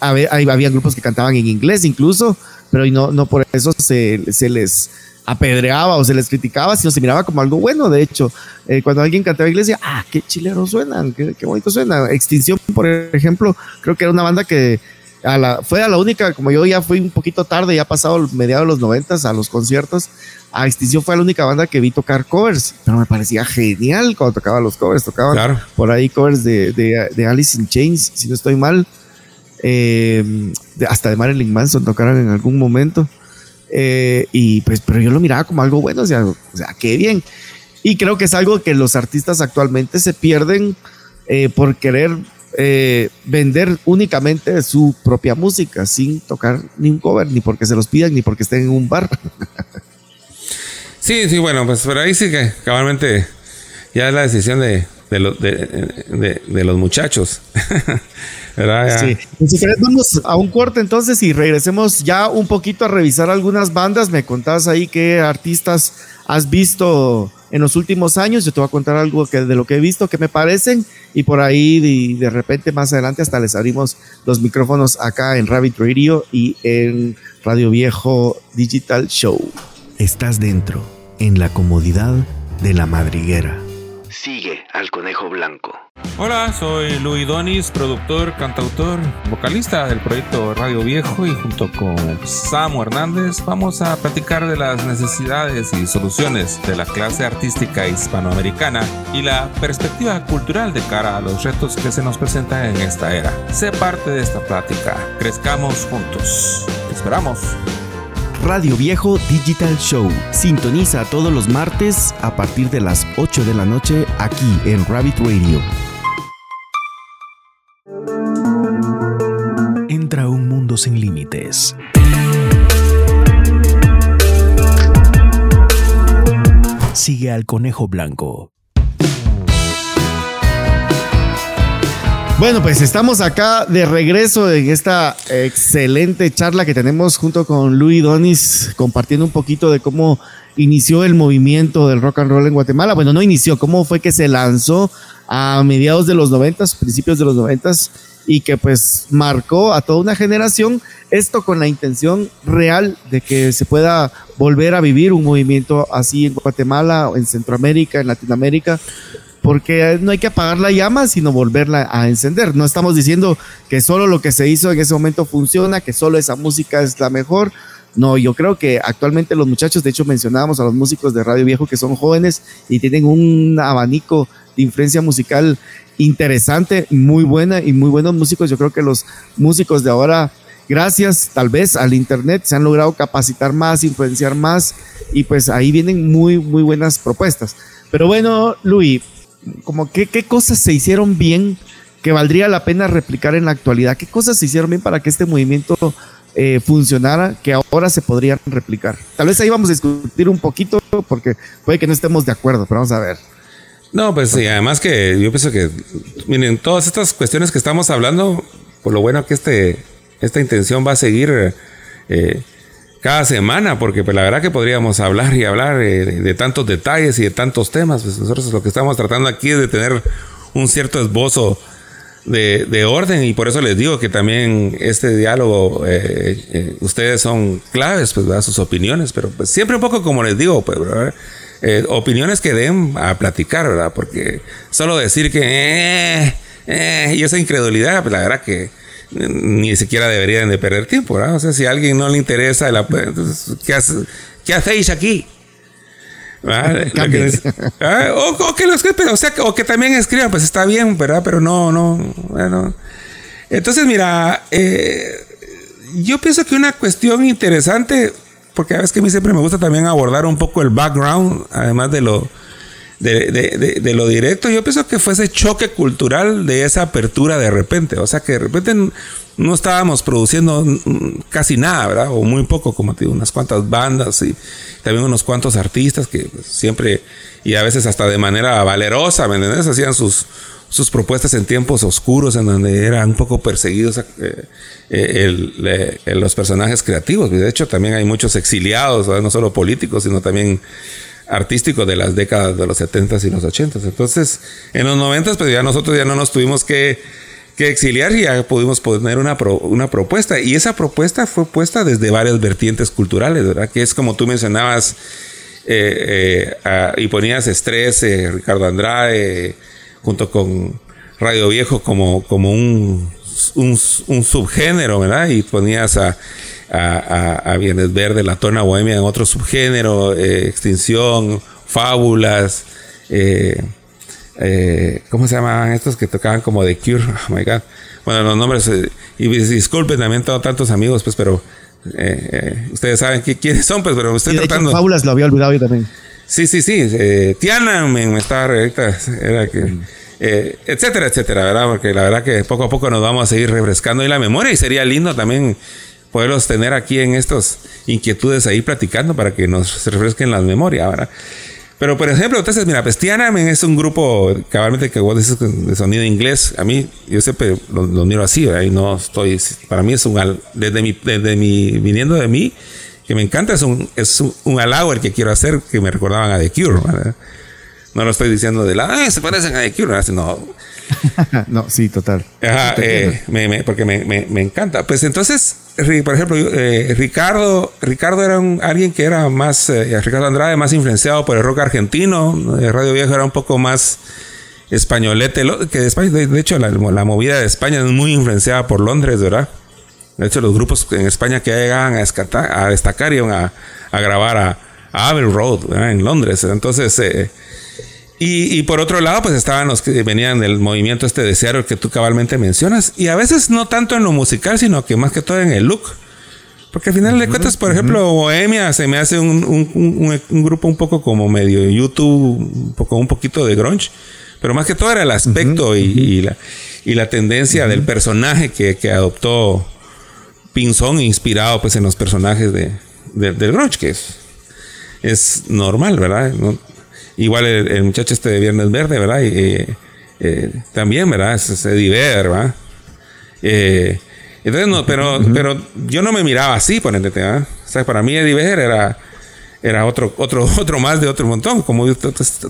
había, había grupos que cantaban en inglés incluso, pero no, no por eso se, se les apedreaba o se les criticaba, sino se miraba como algo bueno. De hecho, eh, cuando alguien cantaba decía, ah, qué chileros suenan, qué, qué, bonito suena. Extinción, por ejemplo, creo que era una banda que a la, fue a la única, como yo ya fui un poquito tarde, ya pasado mediados de los noventas a los conciertos, a Extinción fue la única banda que vi tocar covers, pero me parecía genial cuando tocaba los covers, tocaban por ahí covers de, de, de, Alice in Chains, si no estoy mal, eh, hasta de Marilyn Manson tocaron en algún momento. Eh, y pues, pero yo lo miraba como algo bueno, o sea, o sea, qué bien. Y creo que es algo que los artistas actualmente se pierden eh, por querer eh, vender únicamente su propia música sin tocar ni un cover, ni porque se los pidan, ni porque estén en un bar. Sí, sí, bueno, pues por ahí sí que cabalmente ya es la decisión de, de, de los muchachos. Sí. Si querés, vamos a un corte entonces y regresemos ya un poquito a revisar algunas bandas. Me contabas ahí qué artistas has visto en los últimos años. Yo te voy a contar algo que, de lo que he visto, que me parecen. Y por ahí, de, de repente, más adelante, hasta les abrimos los micrófonos acá en Rabbit Radio y en Radio Viejo Digital Show. Estás dentro, en la comodidad de la madriguera. Sigue al conejo blanco. Hola, soy Luis Donis, productor, cantautor, vocalista del proyecto Radio Viejo y junto con Samu Hernández vamos a platicar de las necesidades y soluciones de la clase artística hispanoamericana y la perspectiva cultural de cara a los retos que se nos presentan en esta era. Sé parte de esta plática, crezcamos juntos. Te esperamos. Radio Viejo Digital Show. Sintoniza todos los martes a partir de las 8 de la noche aquí en Rabbit Radio. Entra a un mundo sin límites. Sigue al conejo blanco. Bueno, pues estamos acá de regreso en esta excelente charla que tenemos junto con Luis Donis, compartiendo un poquito de cómo inició el movimiento del rock and roll en Guatemala. Bueno, no inició, cómo fue que se lanzó a mediados de los noventas, principios de los noventas, y que pues marcó a toda una generación, esto con la intención real de que se pueda volver a vivir un movimiento así en Guatemala, en Centroamérica, en Latinoamérica, porque no hay que apagar la llama, sino volverla a encender. No estamos diciendo que solo lo que se hizo en ese momento funciona, que solo esa música es la mejor. No, yo creo que actualmente los muchachos, de hecho mencionábamos a los músicos de Radio Viejo que son jóvenes y tienen un abanico de influencia musical interesante, muy buena y muy buenos músicos. Yo creo que los músicos de ahora, gracias tal vez al Internet, se han logrado capacitar más, influenciar más y pues ahí vienen muy, muy buenas propuestas. Pero bueno, Luis, como qué, qué cosas se hicieron bien que valdría la pena replicar en la actualidad, qué cosas se hicieron bien para que este movimiento eh, funcionara, que ahora se podrían replicar. Tal vez ahí vamos a discutir un poquito porque puede que no estemos de acuerdo, pero vamos a ver. No, pues sí, además que yo pienso que, miren, todas estas cuestiones que estamos hablando, por lo bueno que este, esta intención va a seguir eh, cada semana, porque pues, la verdad que podríamos hablar y hablar eh, de, tantos detalles y de tantos temas. Pues nosotros lo que estamos tratando aquí es de tener un cierto esbozo de, orden y por eso les digo que también este diálogo, eh, eh, ustedes son claves, pues, sus opiniones, pero pues siempre un poco como les digo, pues, opiniones que den a platicar, ¿verdad? Porque solo decir que, y esa incredulidad, pues la verdad que ni siquiera deberían de perder tiempo, ¿verdad? O sea, si a alguien no le interesa, la, ¿qué, ¿qué hacéis aquí? Ah, o, que lo escriban, o sea, o que también escriban, pues está bien, ¿verdad? Pero no, no, bueno. Entonces, mira, eh, yo pienso que una cuestión interesante, porque a veces que a mí siempre me gusta también abordar un poco el background, además de lo, de, de, lo directo, yo pienso que fue ese choque cultural de esa apertura de repente. O sea, que de repente no estábamos produciendo casi nada, ¿verdad? O muy poco, como te digo, unas cuantas bandas y también unos cuantos artistas que siempre, y a veces hasta de manera valerosa, ¿me entiendes? Hacían sus, sus propuestas en tiempos oscuros, en donde eran un poco perseguidos eh, eh, los personajes creativos. De hecho, también hay muchos exiliados, no solo políticos, sino también artístico de las décadas de los 70s y los 80s. Entonces, en los 90s, pues ya nosotros ya no nos tuvimos que, exiliar y ya pudimos poner una, una propuesta. Y esa propuesta fue puesta desde varias vertientes culturales, ¿verdad? Que es como tú mencionabas eh, eh, y ponías Estrés, eh, Ricardo Andrade, junto con Radio Viejo como, como un, un, un subgénero, ¿verdad? Y ponías a a, a, Viernes Verde, La Tona Bohemia en otro subgénero, eh, Extinción, Fábulas, eh, eh, ¿cómo se llamaban estos que tocaban como The Cure? Oh my God. Bueno, los nombres, y disculpen, también tengo tantos amigos, pues, pero ustedes saben quiénes son, pues, pero estoy tratando. Fábulas lo había olvidado yo también. Sí, sí, sí. Tiana me, me, estaba ahorita, era que. Etcétera, etcétera, ¿verdad? Porque la verdad que poco a poco nos vamos a seguir refrescando ahí la memoria y sería lindo también poderlos tener aquí en estas inquietudes ahí platicando para que nos refresquen las memorias, ¿verdad? Pero por ejemplo, entonces, mira, Pestiana es un grupo cabalmente que vos dices de sonido inglés. A mí, yo siempre lo, miro así, ¿verdad? Y no estoy, para mí es un, desde mi, desde mi, viniendo de mí, que me encanta, es un, es un, halago el que quiero hacer, que me recordaban a The Cure, ¿verdad? No lo estoy diciendo de la, ah, se parecen a ¿verdad? no. no, sí, total. Ajá, eh, porque me, me, me encanta. Pues entonces, por ejemplo, eh, Ricardo, Ricardo era un, alguien que era más, eh, Ricardo Andrade, más influenciado por el rock argentino. Radio Viejo era un poco más españolete. Que de, de hecho, la, movida de España es muy influenciada por Londres, ¿verdad? De hecho, los grupos en España que llegaban a, a destacar iban a, a grabar a, Abbey Road en Londres. Entonces, eh, y, por otro lado, pues estaban los que venían del movimiento este de Seattle que tú cabalmente mencionas. Y a veces no tanto en lo musical, sino que más que todo en el look. Porque al final de cuentas, por ejemplo, Bohemia se me hace un, grupo un poco como medio YouTube, un, poco, un poquito de grunge. Pero más que todo era el aspecto y, la, y la tendencia del personaje que, adoptó Pinzón, inspirado pues en los personajes de, del grunge, que es, es normal, ¿verdad? Igual el, muchacho este de Viernes Verde, ¿verdad? Y, eh, también, ¿verdad? Es, Eddie Vedder, ¿verdad? Eh, entonces, no, pero, pero yo no me miraba así, ponente, ¿verdad? O sea, para mí Eddie Vedder era, era otro, otro, otro más de otro montón. Como yo,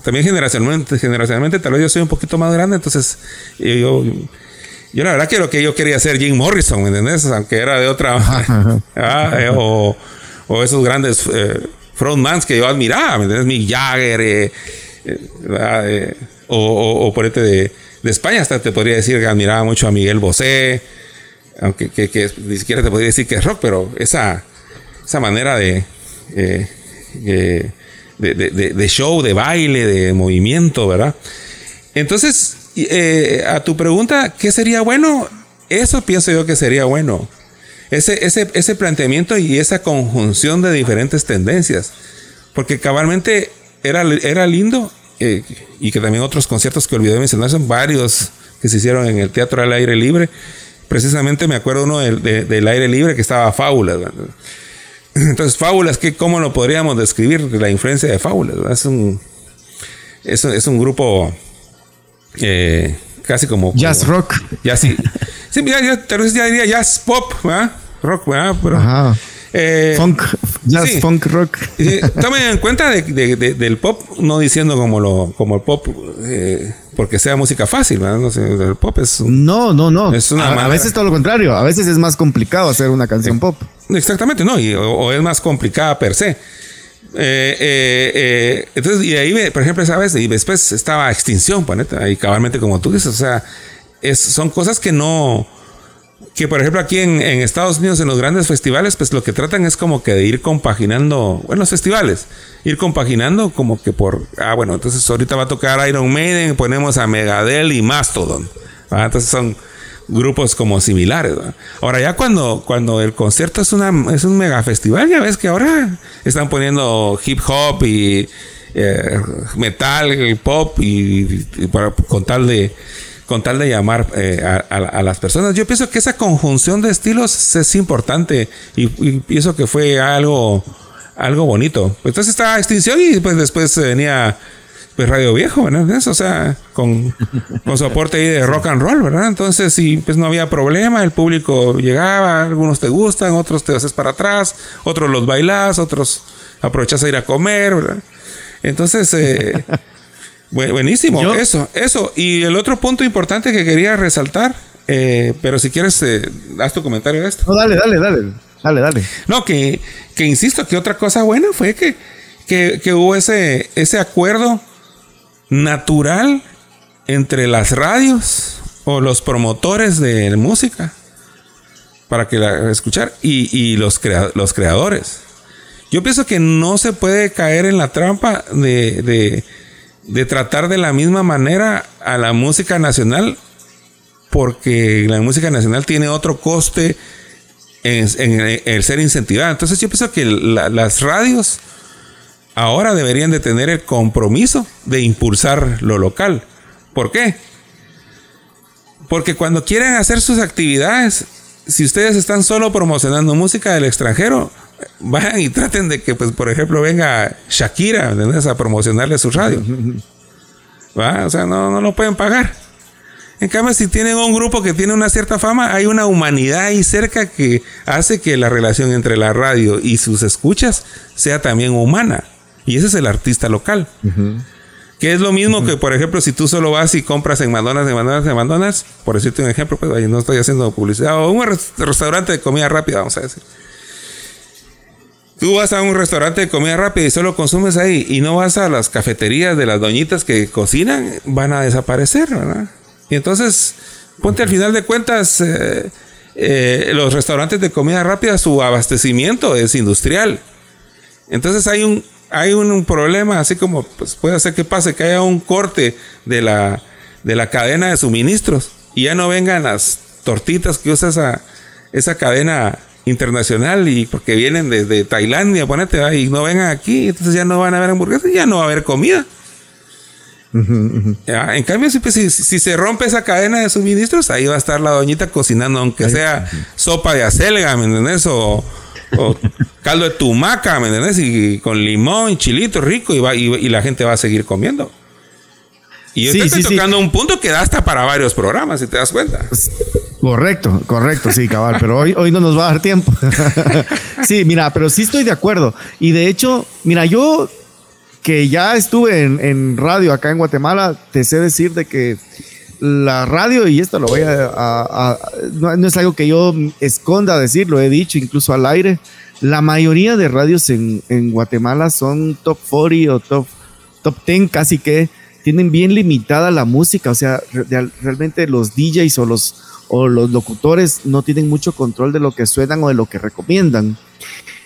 también generacionalmente, generacionalmente, tal vez yo soy un poquito más grande, entonces yo, yo la verdad que lo que yo quería ser Jim Morrison, ¿me entiendes? Aunque era de otra... Eh, o, o, esos grandes frontmans que yo admiraba, ¿me entiendes? Mick Jagger, eh, eh, eh, o, por este de, España, hasta te podría decir que admiraba mucho a Miguel Bosé, aunque que, ni siquiera te podría decir que es rock, pero esa, esa manera de, de, show, de baile, de movimiento, ¿verdad? Entonces, a tu pregunta, ¿qué sería bueno? Eso pienso yo que sería bueno ese, ese, ese planteamiento y esa conjunción de diferentes tendencias. Porque cabalmente era, era lindo eh, y que también otros conciertos que olvidé mencionar son varios que se hicieron en el teatro al aire libre. Precisamente me acuerdo uno del, del aire libre que estaba Fábulas. Entonces, Fábulas, ¿qué, ¿cómo lo podríamos describir? La influencia de Fábulas. Es un, es, es, un grupo eh, casi como... Jazz rock. Ya sí. Sí, ya, ya, tal vez ya diría jazz pop, ¿verdad? Rock, ¿verdad? Pero, Ajá. Eh, funk, jazz, funk, rock. tomen en cuenta de, de, del pop, no diciendo como lo como el pop, eh, porque sea música fácil, ¿verdad? No sé, el pop es. No, no, no. Es una a, veces todo lo contrario. A veces es más complicado hacer una canción pop. Exactamente, no. Y, o, es más complicada per se. Eh, eh, entonces, y ahí, por ejemplo, esa vez, y después estaba Extinción, planeta, y cabalmente como tú dices, o sea, es, son cosas que no, que por ejemplo aquí en, Estados Unidos en los grandes festivales pues lo que tratan es como que de ir compaginando bueno los festivales ir compaginando como que por ah bueno entonces ahorita va a tocar Iron Maiden ponemos a Megadeth y Mastodon entonces son grupos como similares ahora ya cuando cuando el concierto es una es un mega festival ya ves que ahora están poniendo hip hop y eh, metal pop y, para, con tal de con tal de llamar eh, a, las personas. Yo pienso que esa conjunción de estilos es importante y, pienso que fue algo, algo bonito. Entonces estaba Extinción y pues después venía pues Radio Viejo, ¿verdad? O sea, con, con soporte ahí de rock and roll, ¿verdad? Entonces, sí, pues no había problema, el público llegaba, algunos te gustan, otros te haces para atrás, otros los bailas, otros aprovechas a ir a comer, ¿verdad? Entonces, eh, Buenísimo, eso, eso. Y el otro punto importante que quería resaltar, eh, pero si quieres, eh, haz tu comentario de esto. No, dale, dale, dale, dale, dale. No, que, que insisto, que otra cosa buena fue que, que, hubo ese, ese acuerdo natural entre las radios o los promotores de música para que la escuchar y, los, los creadores. Yo pienso que no se puede caer en la trampa de de tratar de la misma manera a la música nacional, porque la música nacional tiene otro coste en, el ser incentivada. Entonces yo pienso que las radios ahora deberían de tener el compromiso de impulsar lo local. ¿Por qué? Porque cuando quieren hacer sus actividades, si ustedes están solo promocionando música del extranjero, vayan y traten de que, pues, por ejemplo, venga Shakira a promocionarle su radio. O sea, no, no lo pueden pagar. En cambio, si tienen un grupo que tiene una cierta fama, hay una humanidad ahí cerca que hace que la relación entre la radio y sus escuchas sea también humana. Y ese es el artista local. Que es lo mismo que, por ejemplo, si tú solo vas y compras en McDonald's, en McDonald's, en McDonald's, por decirte un ejemplo, pues ahí no estoy haciendo publicidad, o un restaurante de comida rápida, vamos a decir. Tú vas a un restaurante de comida rápida y solo consumes ahí y no vas a las cafeterías de las doñitas que cocinan, van a desaparecer, ¿verdad? Y entonces, ponte al final de cuentas, eh, eh, los restaurantes de comida rápida, su abastecimiento es industrial. Entonces hay un, hay un, problema, así como pues, puede ser que pase que haya un corte de la, de la cadena de suministros y ya no vengan las tortitas que usa esa, esa cadena internacional y porque vienen desde Tailandia, ponete, y no vengan aquí, entonces ya no van a haber hamburguesas, ya no va a haber comida. en cambio, si, si, se rompe esa cadena de suministros, ahí va a estar la doñita cocinando, aunque sea sopa de acelga, ¿me entiendes? O, caldo de tumaca, ¿me entiendes? Y con limón, chilito rico, y, va, y, la gente va a seguir comiendo. Y yo estoy tocando un punto que da hasta para varios programas, si te das cuenta. Correcto, correcto, sí, cabal, pero hoy, hoy no nos va a dar tiempo. sí, mira, pero sí estoy de acuerdo. Y de hecho, mira, yo que ya estuve en, radio acá en Guatemala, te sé decir de que la radio, y esto lo voy a, no, es algo que yo esconda decir, lo he dicho incluso al aire, la mayoría de radios en, Guatemala son top 40 o top, top 10 casi que tienen bien limitada la música, o sea, realmente los DJs o los o los locutores no tienen mucho control de lo que suenan o de lo que recomiendan.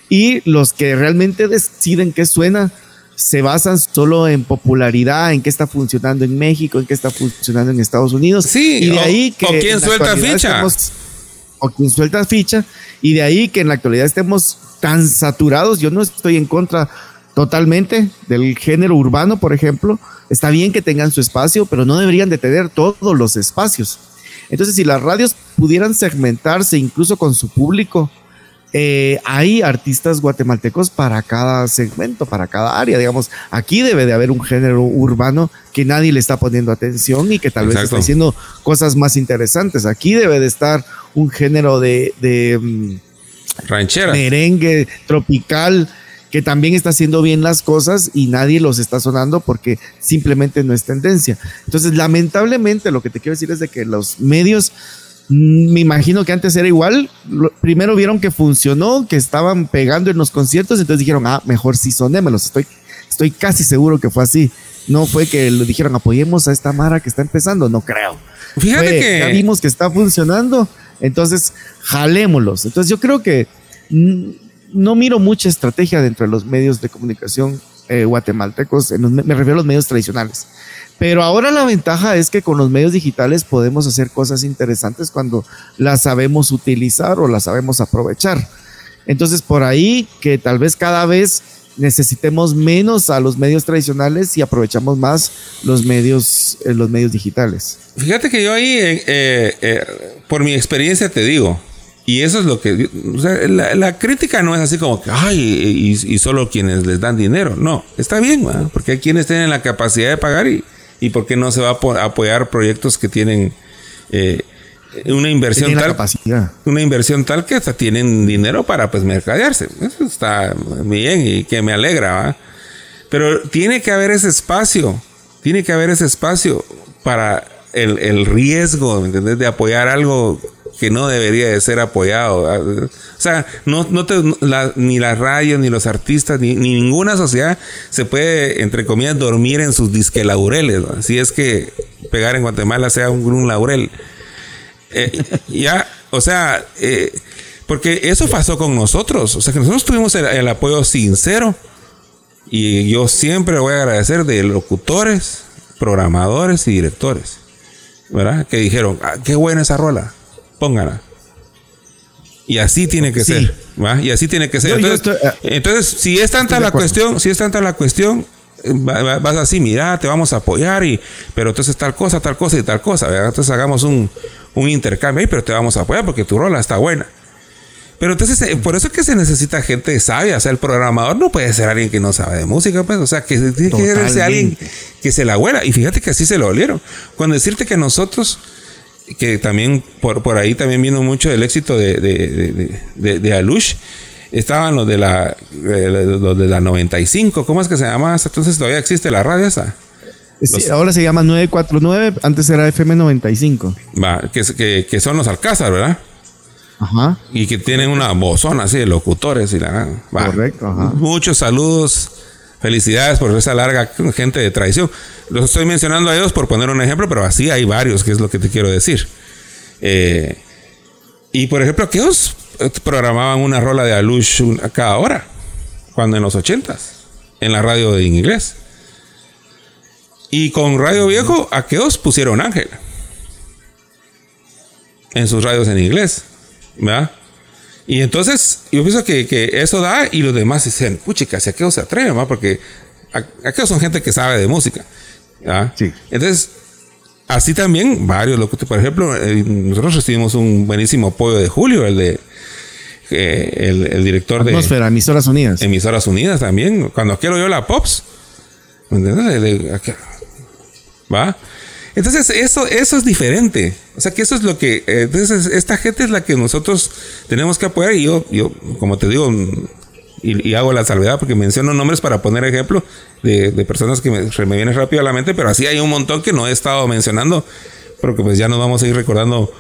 Y los que realmente deciden qué suena se basan solo en popularidad, en qué está funcionando en México, en qué está funcionando en Estados Unidos. Sí, y de ahí que o quién suelta ficha. o quien suelta ficha. Y de ahí que en la actualidad estemos tan saturados. Yo no estoy en contra totalmente del género urbano, por ejemplo. Está bien que tengan su espacio, pero no deberían de tener todos los espacios. Entonces, si las radios pudieran segmentarse incluso con su público, eh, hay artistas guatemaltecos para cada segmento, para cada área. Digamos, aquí debe de haber un género urbano que nadie le está poniendo atención y que tal vez está haciendo cosas más interesantes. Aquí debe de estar un género de, de mm, ranchera, merengue tropical que también está haciendo bien las cosas y nadie los está sonando porque simplemente no es tendencia. Entonces, lamentablemente, lo que te quiero decir es de que los medios, mm, me imagino que antes era igual, primero vieron que funcionó, que estaban pegando en los conciertos, entonces dijeron, ah, mejor sí sonémelos, estoy, estoy casi seguro que fue así. No fue que le dijeron, apoyemos a esta Mara que está empezando, no creo. Fíjate que... Ya vimos que está funcionando Entonces, jalémoslos. Entonces, yo creo que mm, no miro mucha estrategia dentro de los medios de comunicación eh, guatemaltecos, me refiero a los medios tradicionales. Pero ahora la ventaja es que con los medios digitales podemos hacer cosas interesantes cuando las sabemos utilizar o las sabemos aprovechar. Entonces, por ahí que tal vez cada vez necesitemos menos a los medios tradicionales y aprovechamos más los medios, eh, los medios digitales. Fíjate que yo ahí, eh, por mi experiencia te digo, y eso es lo que, la, crítica no es así como que, ay, y, solo quienes les dan dinero, no, está bien, porque hay quienes tienen la capacidad de pagar y, y por qué no se va a apoyar proyectos que tienen una inversión tal una inversión tal que hasta tienen dinero para pues mercadearse eso está bien y que me alegra pero tiene que haber ese espacio tiene que haber ese espacio para el, riesgo de apoyar algo que no debería de ser apoyado o sea no, no ni las radios ni los artistas ni, ninguna sociedad se puede entre comillas dormir en sus disque laureles si es que pegar en Guatemala sea un, un laurel eh, ya, o sea, eh, porque eso pasó con nosotros. O sea, que nosotros tuvimos el, apoyo sincero. Y yo siempre voy a agradecer de locutores, programadores y directores. ¿Verdad? Que dijeron, ah, qué buena esa rola, póngala. Y así tiene que ser. Y así tiene que ser. Eh, entonces, si es tanta la cuestión, si es tanta la cuestión, vas así, mira, te vamos a apoyar, y, pero entonces tal cosa, tal cosa y tal cosa. Entonces hagamos un, un intercambio, pero te vamos a apoyar porque tu rola está buena. Pero entonces, eh, por eso es que se necesita gente sabia. O sea, el programador no puede ser alguien que no sabe de música, pues. O sea, que tiene que ser alguien que se la huela. Y fíjate que así se lo olieron. Cuando decirte que nosotros, que también por, por ahí también vino mucho el éxito de, de, de, de, Alush, estaban los de la, los de la 95. ¿Cómo es que se llama? Entonces todavía existe la radio esa ahora se llama 949, antes era FM95. Va, que, que, son los Alcázar, ¿verdad? Ajá. Y que tienen una bozona así de locutores y la Correcto, ajá. Muchos saludos. Felicidades por esa larga gente de tradición. Los estoy mencionando a ellos por poner un ejemplo, pero así hay varios, que es lo que te quiero decir. Eh, y por ejemplo, aquellos programaban una rola de Alush a cada hora, cuando en los ochentas, en la radio de inglés. Y con Radio Viejo, ¿a qué os pusieron Ángel? En sus radios en inglés. ¿Verdad? Y entonces, yo pienso que, eso da y los demás dicen, puchica, si aquellos se atreven, ¿verdad? Porque aquellos son gente que sabe de música. ¿verdad? Sí. Entonces, así también, varios locutores. Por ejemplo, eh, nosotros recibimos un buenísimo apoyo de Julio, el de. Eh, el, director de. Atmósfera, Emisoras Unidas. Emisoras Unidas también. Cuando quiero yo la Pops. ¿Me entiendes? ¿Va? Entonces, eso, eso es diferente. O sea, que eso es lo que. Eh, entonces, esta gente es la que nosotros tenemos que apoyar. Y yo, yo como te digo, y, hago la salvedad porque menciono nombres para poner ejemplo de, personas que me, me, vienen rápido a la mente, pero así hay un montón que no he estado mencionando, pero que pues ya nos vamos a ir recordando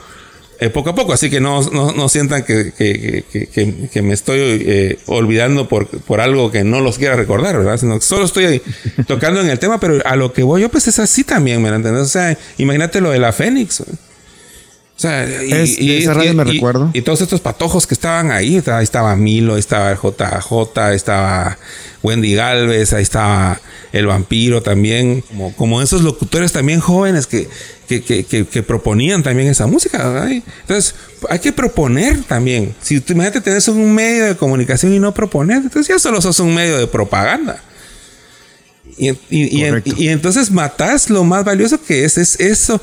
eh, poco a poco, así que no, no, sientan que, que, me estoy eh, olvidando por, por algo que no los quiera recordar, ¿verdad? Sino que solo estoy tocando en el tema, pero a lo que voy yo, pues es así también, ¿me entiendes? O sea, imagínate lo de la Fénix. O sea, y, esa radio me recuerdo. Y todos estos patojos que estaban ahí, ahí estaba Milo, ahí estaba JJ, estaba Wendy Galvez, ahí estaba el vampiro también, como, como esos locutores también jóvenes que, que, proponían también esa música. Entonces, hay que proponer también. Si tú imagínate tenés un medio de comunicación y no proponer, entonces ya solo sos un medio de propaganda. Y, y, entonces matás lo más valioso que es, es eso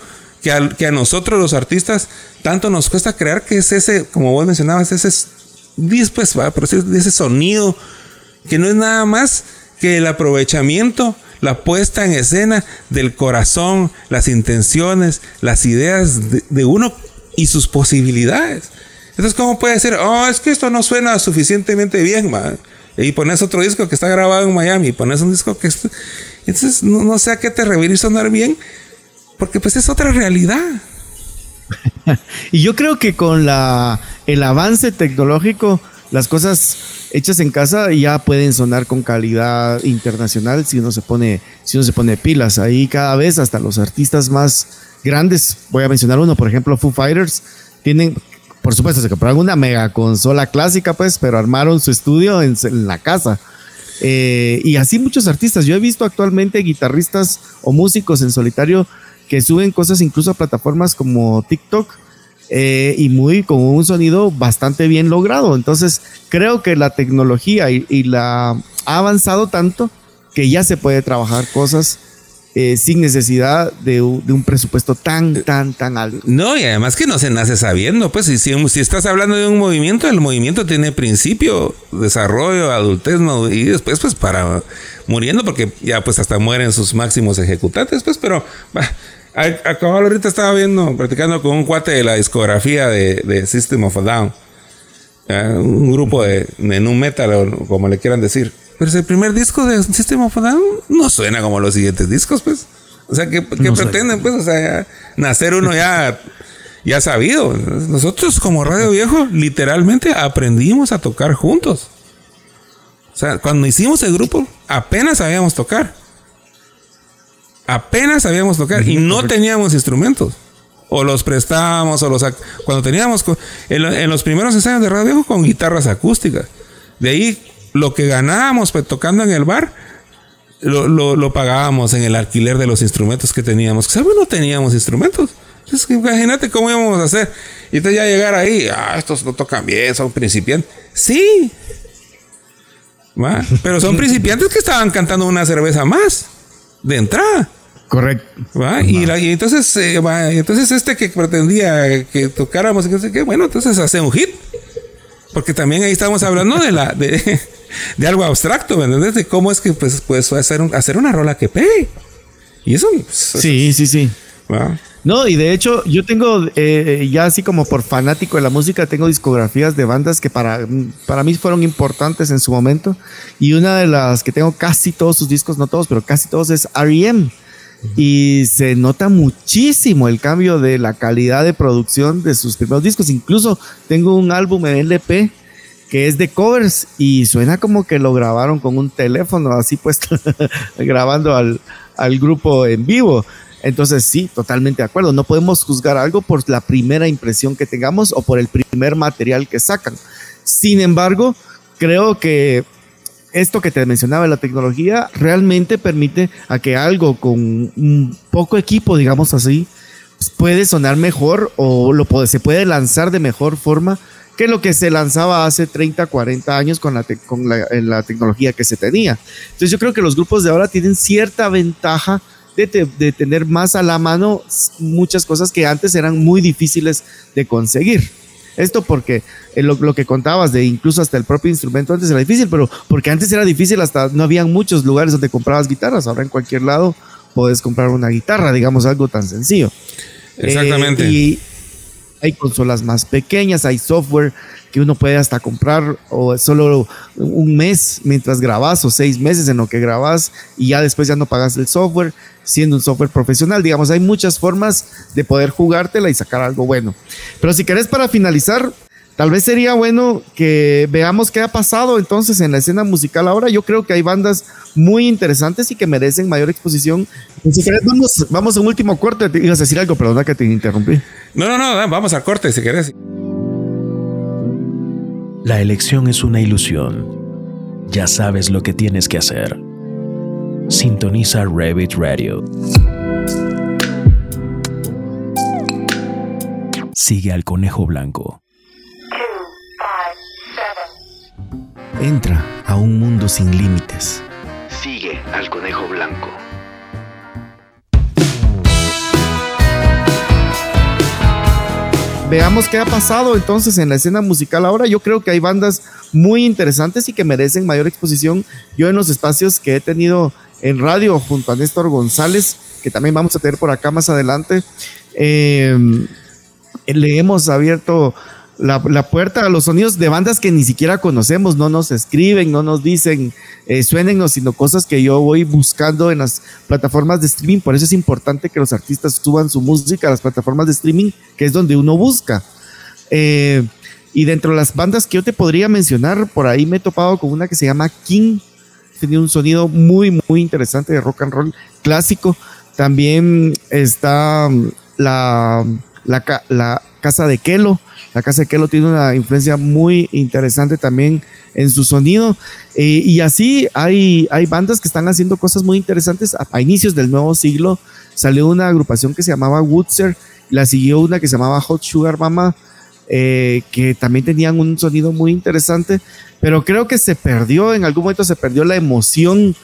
que a, nosotros los artistas tanto nos cuesta crear, que es ese, como vos mencionabas, ese, pues, ese sonido que no es nada más que el aprovechamiento la puesta en escena del corazón, las intenciones, las ideas de, uno y sus posibilidades. Entonces, ¿cómo puede ser? Oh, es que esto no suena suficientemente bien, man. Y pones otro disco que está grabado en Miami, pones un disco que... Entonces, no, sé a qué te reviene sonar bien, porque pues es otra realidad. y yo creo que con la, el avance tecnológico, las cosas hechas en casa ya pueden sonar con calidad internacional si uno se pone, si uno se pone pilas. Ahí cada vez hasta los artistas más grandes, voy a mencionar uno, por ejemplo, Foo Fighters, tienen, por supuesto, se compraron una mega consola clásica, pues, pero armaron su estudio en, la casa. Eh, y así muchos artistas. Yo he visto actualmente guitarristas o músicos en solitario que suben cosas incluso a plataformas como TikTok eh, y muy con un sonido bastante bien logrado. Entonces creo que la tecnología y, la ha avanzado tanto que ya se puede trabajar cosas eh, sin necesidad de, un presupuesto tan, tan, tan alto. No, y además que no se nace sabiendo, pues si, si, estás hablando de un movimiento, el movimiento tiene principio, desarrollo, adultez, y después pues para muriendo, porque ya pues hasta mueren sus máximos ejecutantes, pues, pero... Acabo ahorita estaba viendo, practicando con un cuate de la discografía de, System of a Down. un grupo de, de nu metal, o como le quieran decir. Pero el primer disco de System of a Down no suena como los siguientes discos, pues. O sea, ¿qué, pretenden, pues? O sea, nacer uno ya, ya sabido. Nosotros, como Radio Viejo, literalmente aprendimos a tocar juntos. O sea, cuando hicimos el grupo, apenas sabíamos tocar apenas sabíamos tocar y no teníamos instrumentos. O los prestábamos, o los cuando teníamos en, los primeros ensayos de radio con guitarras acústicas. De ahí lo que ganábamos pues, tocando en el bar, lo, pagábamos en el alquiler de los instrumentos que teníamos. ¿Sabes? No teníamos instrumentos. Entonces, imagínate cómo íbamos a hacer. Y entonces ya llegar ahí, ah, estos no tocan bien, son principiantes. Sí. Pero son principiantes que estaban cantando una cerveza más de entrada. Correcto. Y, entonces, eh, entonces este que pretendía que tocáramos, que bueno, entonces hace un hit. Porque también ahí estamos hablando de la de, algo abstracto, ¿me entiendes? De cómo es que pues puedes hacer, hacer una rola que pegue. Y eso. Pues, sí, sí, sí. No, y de hecho, yo tengo, eh, ya así como por fanático de la música, tengo discografías de bandas que para, para mí fueron importantes en su momento. Y una de las que tengo casi todos sus discos, no todos, pero casi todos, es REM. Y se nota muchísimo el cambio de la calidad de producción de sus primeros discos. Incluso tengo un álbum en LP que es de covers y suena como que lo grabaron con un teléfono así puesto, grabando al, al grupo en vivo. Entonces sí, totalmente de acuerdo. No podemos juzgar algo por la primera impresión que tengamos o por el primer material que sacan. Sin embargo, creo que esto que te mencionaba, la tecnología, realmente permite a que algo con un poco equipo, digamos así, pues, puede sonar mejor o lo puede, se puede lanzar de mejor forma que lo que se lanzaba hace 30, 40 años con, la, con la, tecnología que se tenía. Entonces yo creo que los grupos de ahora tienen cierta ventaja de, de, tener más a la mano muchas cosas que antes eran muy difíciles de conseguir. Esto porque eh, lo, lo, que contabas de incluso hasta el propio instrumento antes era difícil, pero porque antes era difícil, hasta no habían muchos lugares donde comprabas guitarras. Ahora en cualquier lado puedes comprar una guitarra, digamos algo tan sencillo. Exactamente. Eh, y hay consolas más pequeñas, hay software que uno puede hasta comprar o solo un mes mientras grabas o seis meses en lo que grabas y ya después ya no pagas el software siendo un software profesional. Digamos, hay muchas formas de poder jugártela y sacar algo bueno. Pero si querés para finalizar, tal vez sería bueno que veamos qué ha pasado entonces en la escena musical ahora. Yo creo que hay bandas muy interesantes y que merecen mayor exposición. Si querés, vamos, vamos a un último corte. Te ibas a decir algo, perdona que te interrumpí. No, no, no, vamos a corte si querés. La elección es una ilusión. Ya sabes lo que tienes que hacer. Sintoniza Rabbit Radio. Sigue al conejo blanco. Entra a un mundo sin límites. Sigue al conejo blanco. Veamos qué ha pasado entonces en la escena musical ahora. Yo creo que hay bandas muy interesantes y que merecen mayor exposición. Yo en los espacios que he tenido en radio junto a Néstor González, que también vamos a tener por acá más adelante. Eh, le hemos abierto la, puerta a los sonidos de bandas que ni siquiera conocemos, no nos escriben, no nos dicen, eh, sino cosas que yo voy buscando en las plataformas de streaming. Por eso es importante que los artistas suban su música a las plataformas de streaming, que es donde uno busca. Eh, y dentro de las bandas que yo te podría mencionar, por ahí me he topado con una que se llama King, tenía un sonido muy, muy interesante de rock and roll clásico. También está mm, la la, la casa de Kelo. La casa de Kelo tiene una influencia muy interesante también en su sonido. Eh, y así hay, hay bandas que están haciendo cosas muy interesantes. A, inicios del nuevo siglo salió una agrupación que se llamaba Woodser, la siguió una que se llamaba Hot Sugar Mama, eh, que también tenían un sonido muy interesante, pero creo que se perdió, en algún momento se perdió la emoción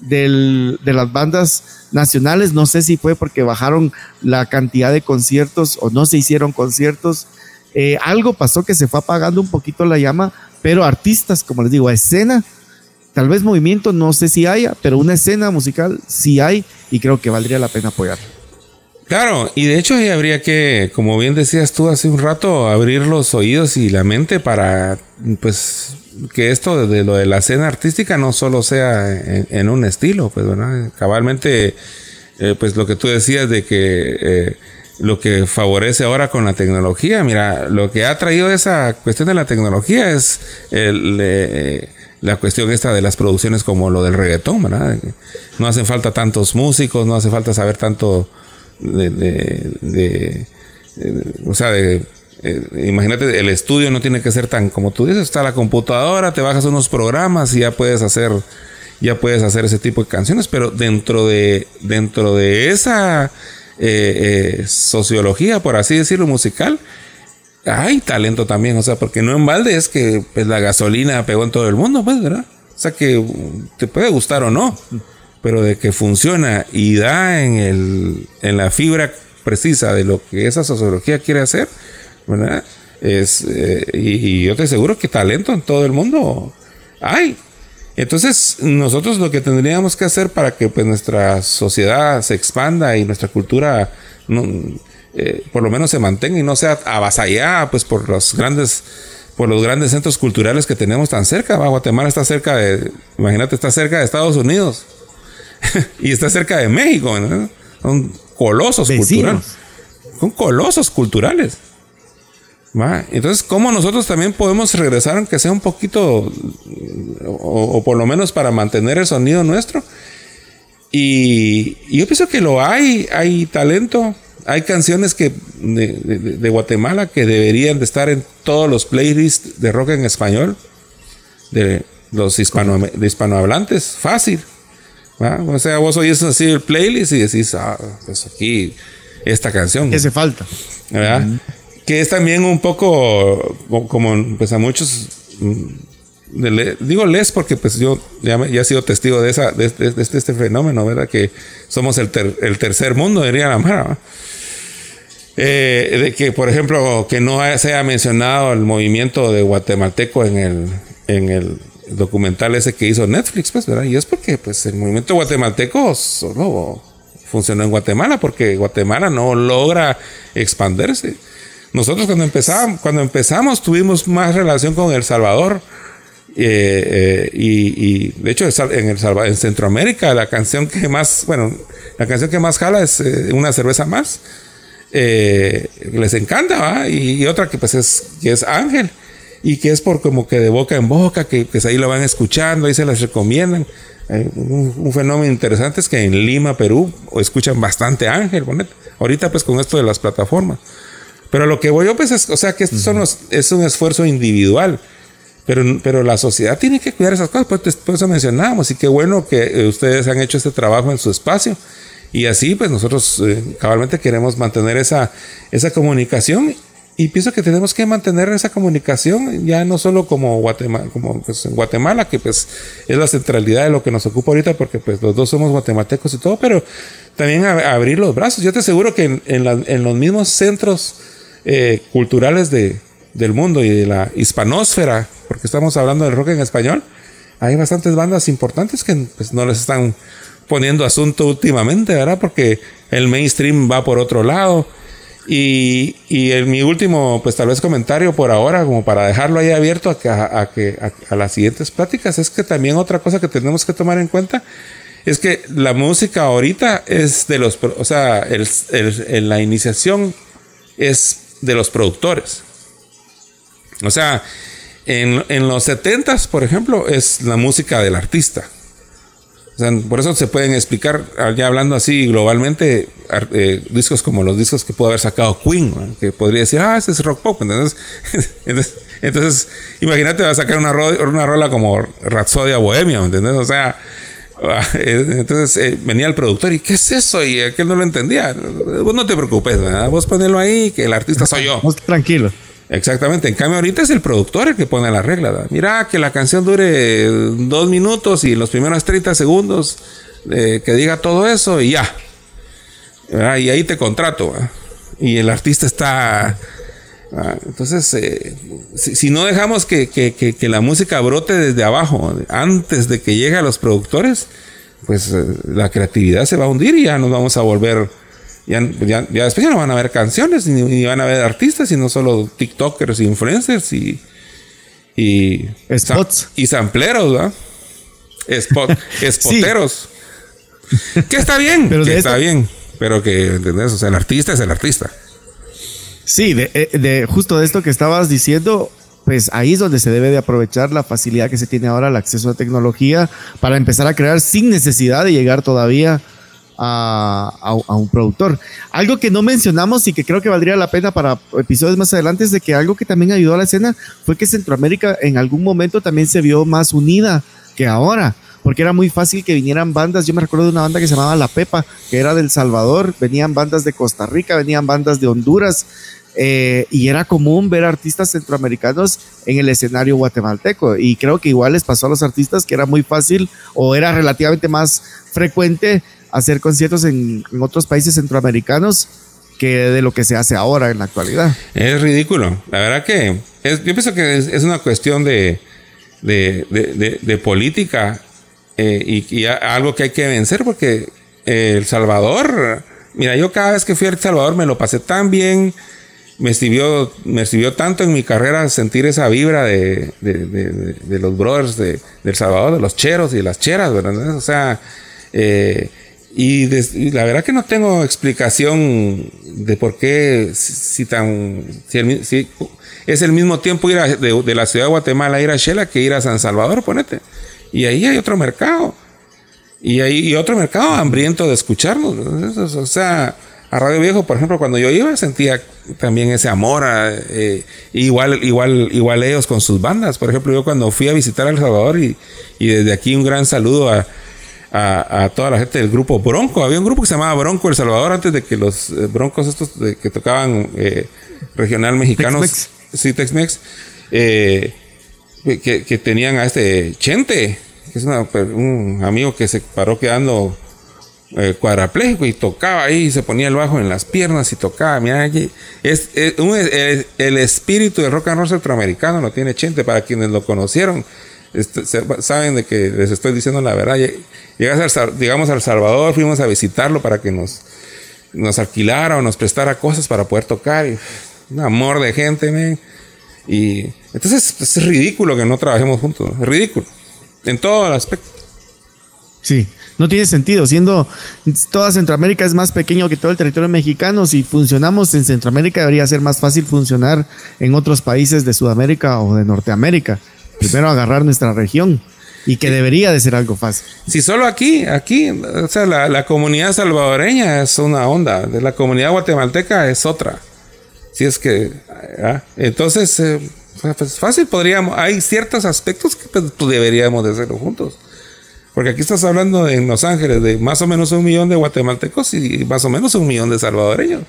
del, de las bandas nacionales. No sé si fue porque bajaron la cantidad de conciertos o no se hicieron conciertos. Eh, algo pasó que se fue apagando un poquito la llama, pero artistas, como les digo, escena, tal vez movimiento, no sé si haya, pero una escena musical sí hay y creo que valdría la pena apoyar. Claro, y de hecho habría que, como bien decías tú hace un rato, abrir los oídos y la mente para, pues, que esto de lo de la escena artística no solo sea en, un estilo, pues. Cabalmente, eh, pues lo que tú decías de que eh, lo que favorece ahora con la tecnología, mira, lo que ha traído esa cuestión de la tecnología es eh, la cuestión esta de las producciones como lo del reggaetón, ¿verdad? No hacen falta tantos músicos, no hace falta saber tanto de, de o sea, de eh, imagínate, el estudio no tiene que ser tan como tú dices, está la computadora, te bajas unos programas y ya puedes hacer, ya puedes hacer ese tipo de canciones, pero dentro de, dentro de esa eh, eh, sociología, por así decirlo, musical, hay talento también, o sea, porque no en balde es que pues, la gasolina pegó en todo el mundo, pues, ¿verdad? O sea, que te puede gustar o no, pero de que funciona y da en, el, en la fibra precisa de lo que esa sociología quiere hacer, ¿verdad? Es, eh, y, yo te aseguro que talento en todo el mundo hay. Entonces, nosotros lo que tendríamos que hacer para que pues, nuestra sociedad se expanda y nuestra cultura eh, por lo menos se mantenga y no sea avasallada pues, por los grandes por los grandes centros culturales que tenemos tan cerca. Guatemala está cerca de, imagínate, está cerca de Estados Unidos y está cerca de México. Son colosos culturales. Son colosos culturales. Entonces, ¿cómo nosotros también podemos regresar, aunque sea un poquito, o, por lo menos para mantener el sonido nuestro? Y, yo pienso que lo hay, hay talento, hay canciones que de, Guatemala que deberían de estar en todos los playlists de rock en español, de los hispano, de hispanohablantes, fácil. O sea, vos oís así el playlist y decís, ah, pues aquí, esta canción. ¿Qué hace falta? ¿verdad? Que es también un poco como pues a muchos mm, digo les porque pues yo ya, he sido testigo de esa de, este, este, fenómeno verdad que somos el, el tercer mundo diría la Mara eh, de que por ejemplo que no se haya mencionado el movimiento de guatemalteco en el en el documental ese que hizo Netflix pues verdad y es porque pues el movimiento guatemalteco solo funcionó en Guatemala porque Guatemala no logra expandirse nosotros cuando empezamos, cuando empezamos tuvimos más relación con El Salvador. Eh, eh, y, de hecho en Centroamérica la canción que más bueno la canción que más jala es eh, una cerveza más les encanta ¿va? Y, otra que pues es que es Ángel y que es por como que de boca en boca que, que ahí lo van escuchando ahí se las recomiendan un, un, fenómeno interesante es que en Lima Perú escuchan bastante Ángel ahorita pues con esto de las plataformas pero lo que voy yo, pues, es, o sea, que esto son es un esfuerzo individual. Pero, pero la sociedad tiene que cuidar esas cosas, pues, por eso mencionábamos. Y qué bueno que eh, ustedes han hecho este trabajo en su espacio. Y así, pues, nosotros eh, cabalmente queremos mantener esa, esa comunicación. Y pienso que tenemos que mantener esa comunicación, ya no solo como Guatemala, como pues, en Guatemala, que pues es la centralidad de lo que nos ocupa ahorita, porque pues los dos somos guatemaltecos y todo, pero también abrir los brazos. Yo te aseguro que en, en los mismos centros eh, culturales de, del mundo y de la hispanósfera, porque estamos hablando del rock en español, hay bastantes bandas importantes que pues, no les están poniendo asunto últimamente, ¿verdad? Porque el mainstream va por otro lado. Y, y en mi último, pues tal vez comentario por ahora, como para dejarlo ahí abierto a, que, a, que, a, las siguientes pláticas, es que también otra cosa que tenemos que tomar en cuenta es que la música ahorita es de los, o sea, la iniciación es de los productores. O sea, en, los 70 por ejemplo, es la música del artista. O por eso se pueden explicar, ya hablando así globalmente, eh, discos como los discos que pudo haber sacado Queen, que podría decir, ah, ese es rock pop. Entonces, entonces, imagínate, va a sacar una, una rola como Rhapsodia Bohemia, ¿entendés? O sea, ah, entonces eh, venía el productor y ¿qué es eso? Y aquel no lo entendía. Vos no te preocupes, vos ponelo ahí, que el artista soy yo. Tranquilo. Exactamente. En cambio, ahorita es el productor el que pone la regla. Mira, que la canción dure dos minutos y los primeros 30 segundos eh, que diga todo eso y ya. Y ahí te contrato. Y el artista está... Entonces, eh, si, no dejamos que, que, la música brote desde abajo, antes de que llegue a los productores, pues eh, la creatividad se va a hundir y ya nos vamos a volver ya, ya, ya, después ya no van a ver canciones, ni, van a ver artistas, sino solo TikTokers, influencers y. Y. Spots. Y sampleros, ¿verdad? Spot, spoteros. Que está bien, pero que está bien. Pero que, ¿entendés? O sea, el artista es el artista. Sí, de, eh, de, justo de esto que estabas diciendo, pues ahí es donde se debe de aprovechar la facilidad que se tiene ahora el acceso a tecnología para empezar a crear sin necesidad de llegar todavía a, un productor. Algo que no mencionamos y que creo que valdría la pena para episodios más adelante es de que algo que también ayudó a la escena fue que Centroamérica en algún momento también se vio más unida que ahora porque era muy fácil que vinieran bandas. Yo me recuerdo de una banda que se llamaba La Pepa, que era del Salvador, venían bandas de Costa Rica, venían bandas de Honduras, eh, y era común ver artistas centroamericanos en el escenario guatemalteco. Y creo que igual les pasó a los artistas que era muy fácil o era relativamente más frecuente hacer conciertos en, otros países centroamericanos que de lo que se hace ahora en la actualidad. Es ridículo. La verdad que yo pienso que es, una cuestión de, de, política eh, y, algo que hay que vencer porque El Salvador, mira, yo cada vez que fui a El Salvador me lo pasé tan bien, me sirvió, me tanto en mi carrera sentir esa vibra de, los brothers de, El Salvador, de los cheros y de las cheras, ¿verdad? O sea, eh, y, la verdad que no tengo explicación de por qué si, tan si, es el mismo tiempo ir de, la ciudad de Guatemala a ir a Shela que ir a San Salvador, ponete. Y ahí hay otro mercado. Y hay otro mercado hambriento de escucharnos. O sea, a Radio Viejo, por ejemplo, cuando yo iba sentía también ese amor. Eh, igual, igual, igual ellos con sus bandas. Por ejemplo, yo cuando fui a visitar a El Salvador y, y desde aquí un gran saludo a, a, toda la gente del grupo Bronco. Había un grupo que se llamaba Bronco El Salvador antes de que los eh, broncos estos que tocaban eh, regional mexicanos, sí, Tex-Mex, eh, que, tenían a este Chente, que es un amigo que se paró quedando cuadrapléjico y tocaba ahí, y se ponía el bajo en las piernas y tocaba. Mira, es, el, espíritu del rock and roll centroamericano lo tiene Chente para quienes lo conocieron. Este, saben de que les estoy diciendo la verdad. Llegas al, digamos, al Salvador, fuimos a visitarlo para que nos, nos alquilara o nos prestara cosas para poder tocar. Un amor de gente, Y entonces es ridículo que no trabajemos juntos. Es ridículo. En todo el aspecto. Sí, no tiene sentido. Siendo toda Centroamérica es más pequeño que todo el territorio mexicano, si funcionamos en Centroamérica debería ser más fácil funcionar en otros países de Sudamérica o de Norteamérica primero agarrar nuestra región y que debería de ser algo fácil. Si solo aquí, aquí, o sea, la, comunidad salvadoreña es una onda, de la comunidad guatemalteca es otra. Si es que, ¿ah? entonces, eh, pues fácil podríamos, hay ciertos aspectos que pues, deberíamos de hacerlo juntos. Porque aquí estás hablando en Los Ángeles de más o menos un millón de guatemaltecos y más o menos un millón de salvadoreños.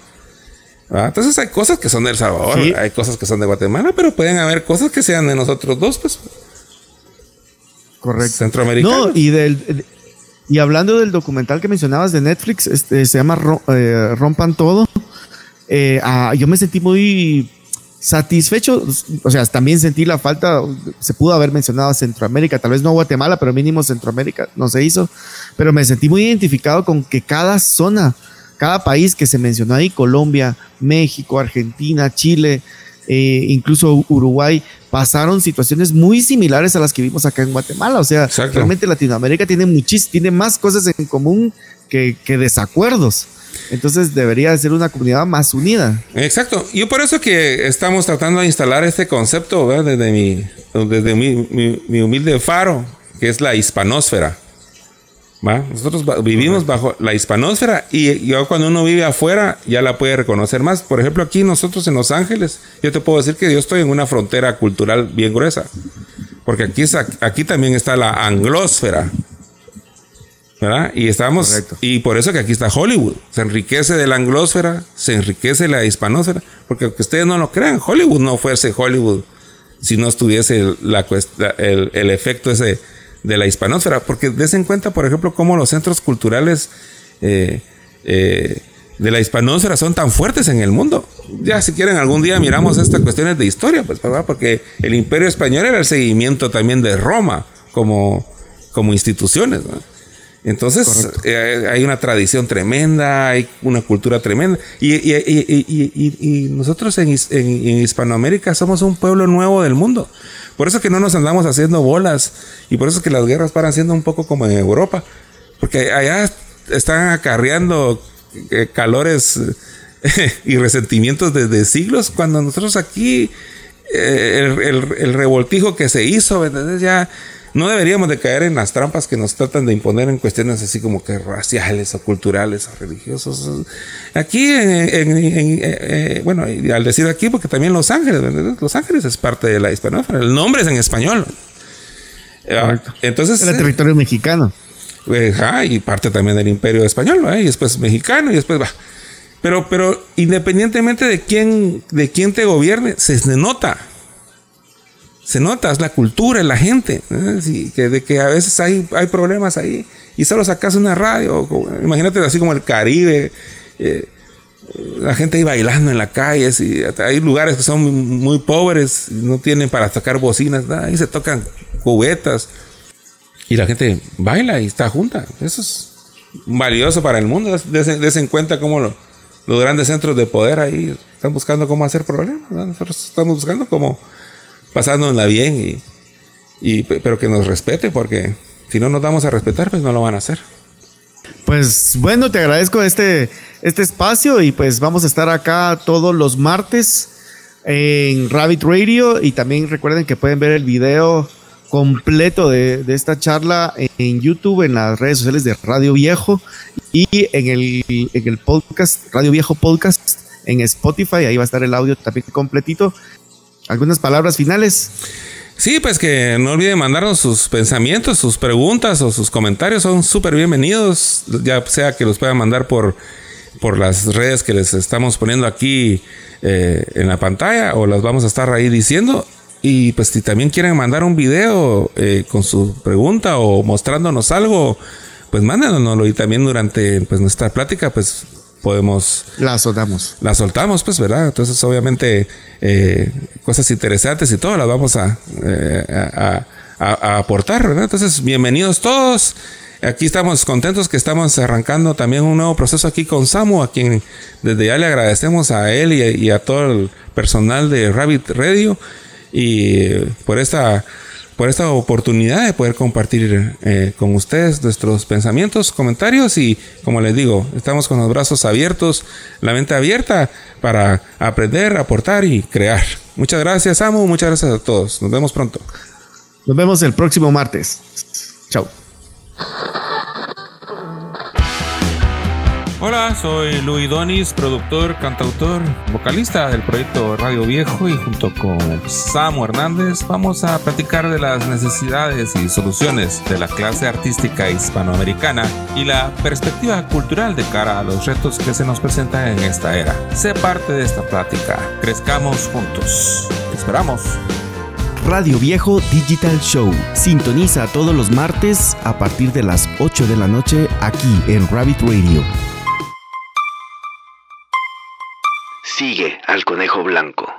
Entonces hay cosas que son de El Salvador, hay cosas que son de Guatemala, pero pueden haber cosas que sean de nosotros dos, pues. Correcto. Centroamericanos. No, y del y hablando del documental que mencionabas de Netflix, este se llama eh, Rompan Todo. Eh, ah, yo me sentí muy satisfecho, o sea, también sentí la falta, se pudo haber mencionado a Centroamérica, tal vez no Guatemala, pero mínimo Centroamérica, no se hizo, pero me sentí muy identificado con que cada zona cada país que se mencionó ahí, Colombia, México, Argentina, Chile, eh, incluso Uruguay, pasaron situaciones muy similares a las que vimos acá en Guatemala. O sea, realmente Latinoamérica tiene muchis, tiene más cosas en común que, desacuerdos. Entonces debería ser una comunidad más unida. Exacto. Y por eso que estamos tratando de instalar este concepto desde, mi, desde mi, mi humilde faro, que es la hispanósfera. ¿va? Nosotros vivimos bajo la hispanósfera y ya cuando uno vive afuera ya la puede reconocer más. Por ejemplo, aquí nosotros en Los Ángeles, yo te puedo decir que yo estoy en una frontera cultural bien gruesa. Porque aquí, aquí también está la anglósfera. ¿Verdad? Y estamos, Correcto. y por eso que aquí está Hollywood. Se enriquece de la anglósfera, se enriquece la hispanósfera, porque aunque ustedes no lo crean, Hollywood no fuese Hollywood si no estuviese la- el efecto ese de la hispanósfera. Porque des en cuenta, por ejemplo, cómo los centros culturales eh, eh, de la hispanósfera son tan fuertes en el mundo. Ya si quieren algún día miramos estas cuestiones de historia, pues, ¿verdad? Porque el imperio español era el seguimiento también de Roma como, como instituciones, ¿no? Entonces eh, hay una tradición tremenda, hay una cultura tremenda. Y, y- y- y- y- y nosotros en, His- en- en Hispanoamérica somos un pueblo nuevo del mundo. Por eso que no nos andamos haciendo bolas y por eso es que las guerras paran siendo un poco como en Europa. Porque allá están acarreando eh, calores eh, y resentimientos desde siglos cuando nosotros aquí eh, el, el- el revoltijo que se hizo, ¿entendés? Ya no deberíamos de caer en las trampas que nos tratan de imponer en cuestiones así como que raciales o culturales o religiosos. Aquí, en, en- en- eh, bueno, al decir aquí, porque también Los Ángeles. Los Ángeles es parte de la hispanófera. El nombre es en español. Eh, Entonces, Era territorio mexicano. eh, ajá, y parte también del imperio español, y después mexicano, y después va. Pero, pero independientemente de quién, de quién te gobierne, se nota. Se nota, es la cultura, es la gente. ¿eh? Que, de que a veces hay, hay problemas ahí y solo sacas una radio. imagínate así como el Caribe. eh, la gente ahí bailando en la calle. sí, hay lugares que son muy, pobres, no tienen para tocar bocinas. Ahí se tocan cubetas. Y la gente baila y está junta. Eso es valioso para el mundo. Des- en cuenta cómo lo- los grandes centros de poder ahí están buscando cómo hacer problemas. ¿no? Nosotros estamos buscando cómo pasándola bien y, y pe- pero que nos respete porque si no nos damos a respetar pues no lo van a hacer. Pues bueno, te agradezco este, este espacio y pues vamos a estar acá todos los martes en Rabbit Radio y también recuerden que pueden ver el video completo de, de esta charla en YouTube, en las redes sociales de Radio Viejo y en el, en el podcast, Radio Viejo Podcast en Spotify, ahí va a estar el audio también completito. ¿Algunas palabras finales? Sí, pues que no olviden mandarnos sus pensamientos, sus preguntas o sus comentarios. Son súper bienvenidos. Ya sea que los puedan mandar por, por las redes que les estamos poniendo aquí eh, en la pantalla o las vamos a estar ahí diciendo. Y pues si también quieren mandar un video eh, con su pregunta o mostrándonos algo, pues mándenoslo. Y también durante pues, nuestra plática, pues podemos La sonamos. la soltamos, pues, ¿verdad? Entonces, obviamente, eh, cosas interesantes y todo las vamos a, eh, a, a- a aportar, ¿verdad? Entonces, bienvenidos todos. Aquí estamos contentos que estamos arrancando también un nuevo proceso aquí con Samu, a quien desde ya le agradecemos a él y a, y a todo el personal de Rabbit Radio y por esta por esta oportunidad de poder compartir eh, con ustedes nuestros pensamientos, comentarios y como les digo, estamos con los brazos abiertos, la mente abierta para aprender, aportar y crear. Muchas gracias, Amo, muchas gracias a todos. Nos vemos pronto. Nos vemos el próximo martes. Chao. Hola, soy Luis Donis, productor, cantautor, vocalista del proyecto Radio Viejo y junto con Samu Hernández vamos a platicar de las necesidades y soluciones de la clase artística hispanoamericana y la perspectiva cultural de cara a los retos que se nos presentan en esta era. Sé parte de esta plática, crezcamos juntos. Esperamos. Radio Viejo Digital Show. Sintoniza todos los martes a partir de las 8 de la noche aquí en Rabbit Radio. Sigue al conejo blanco.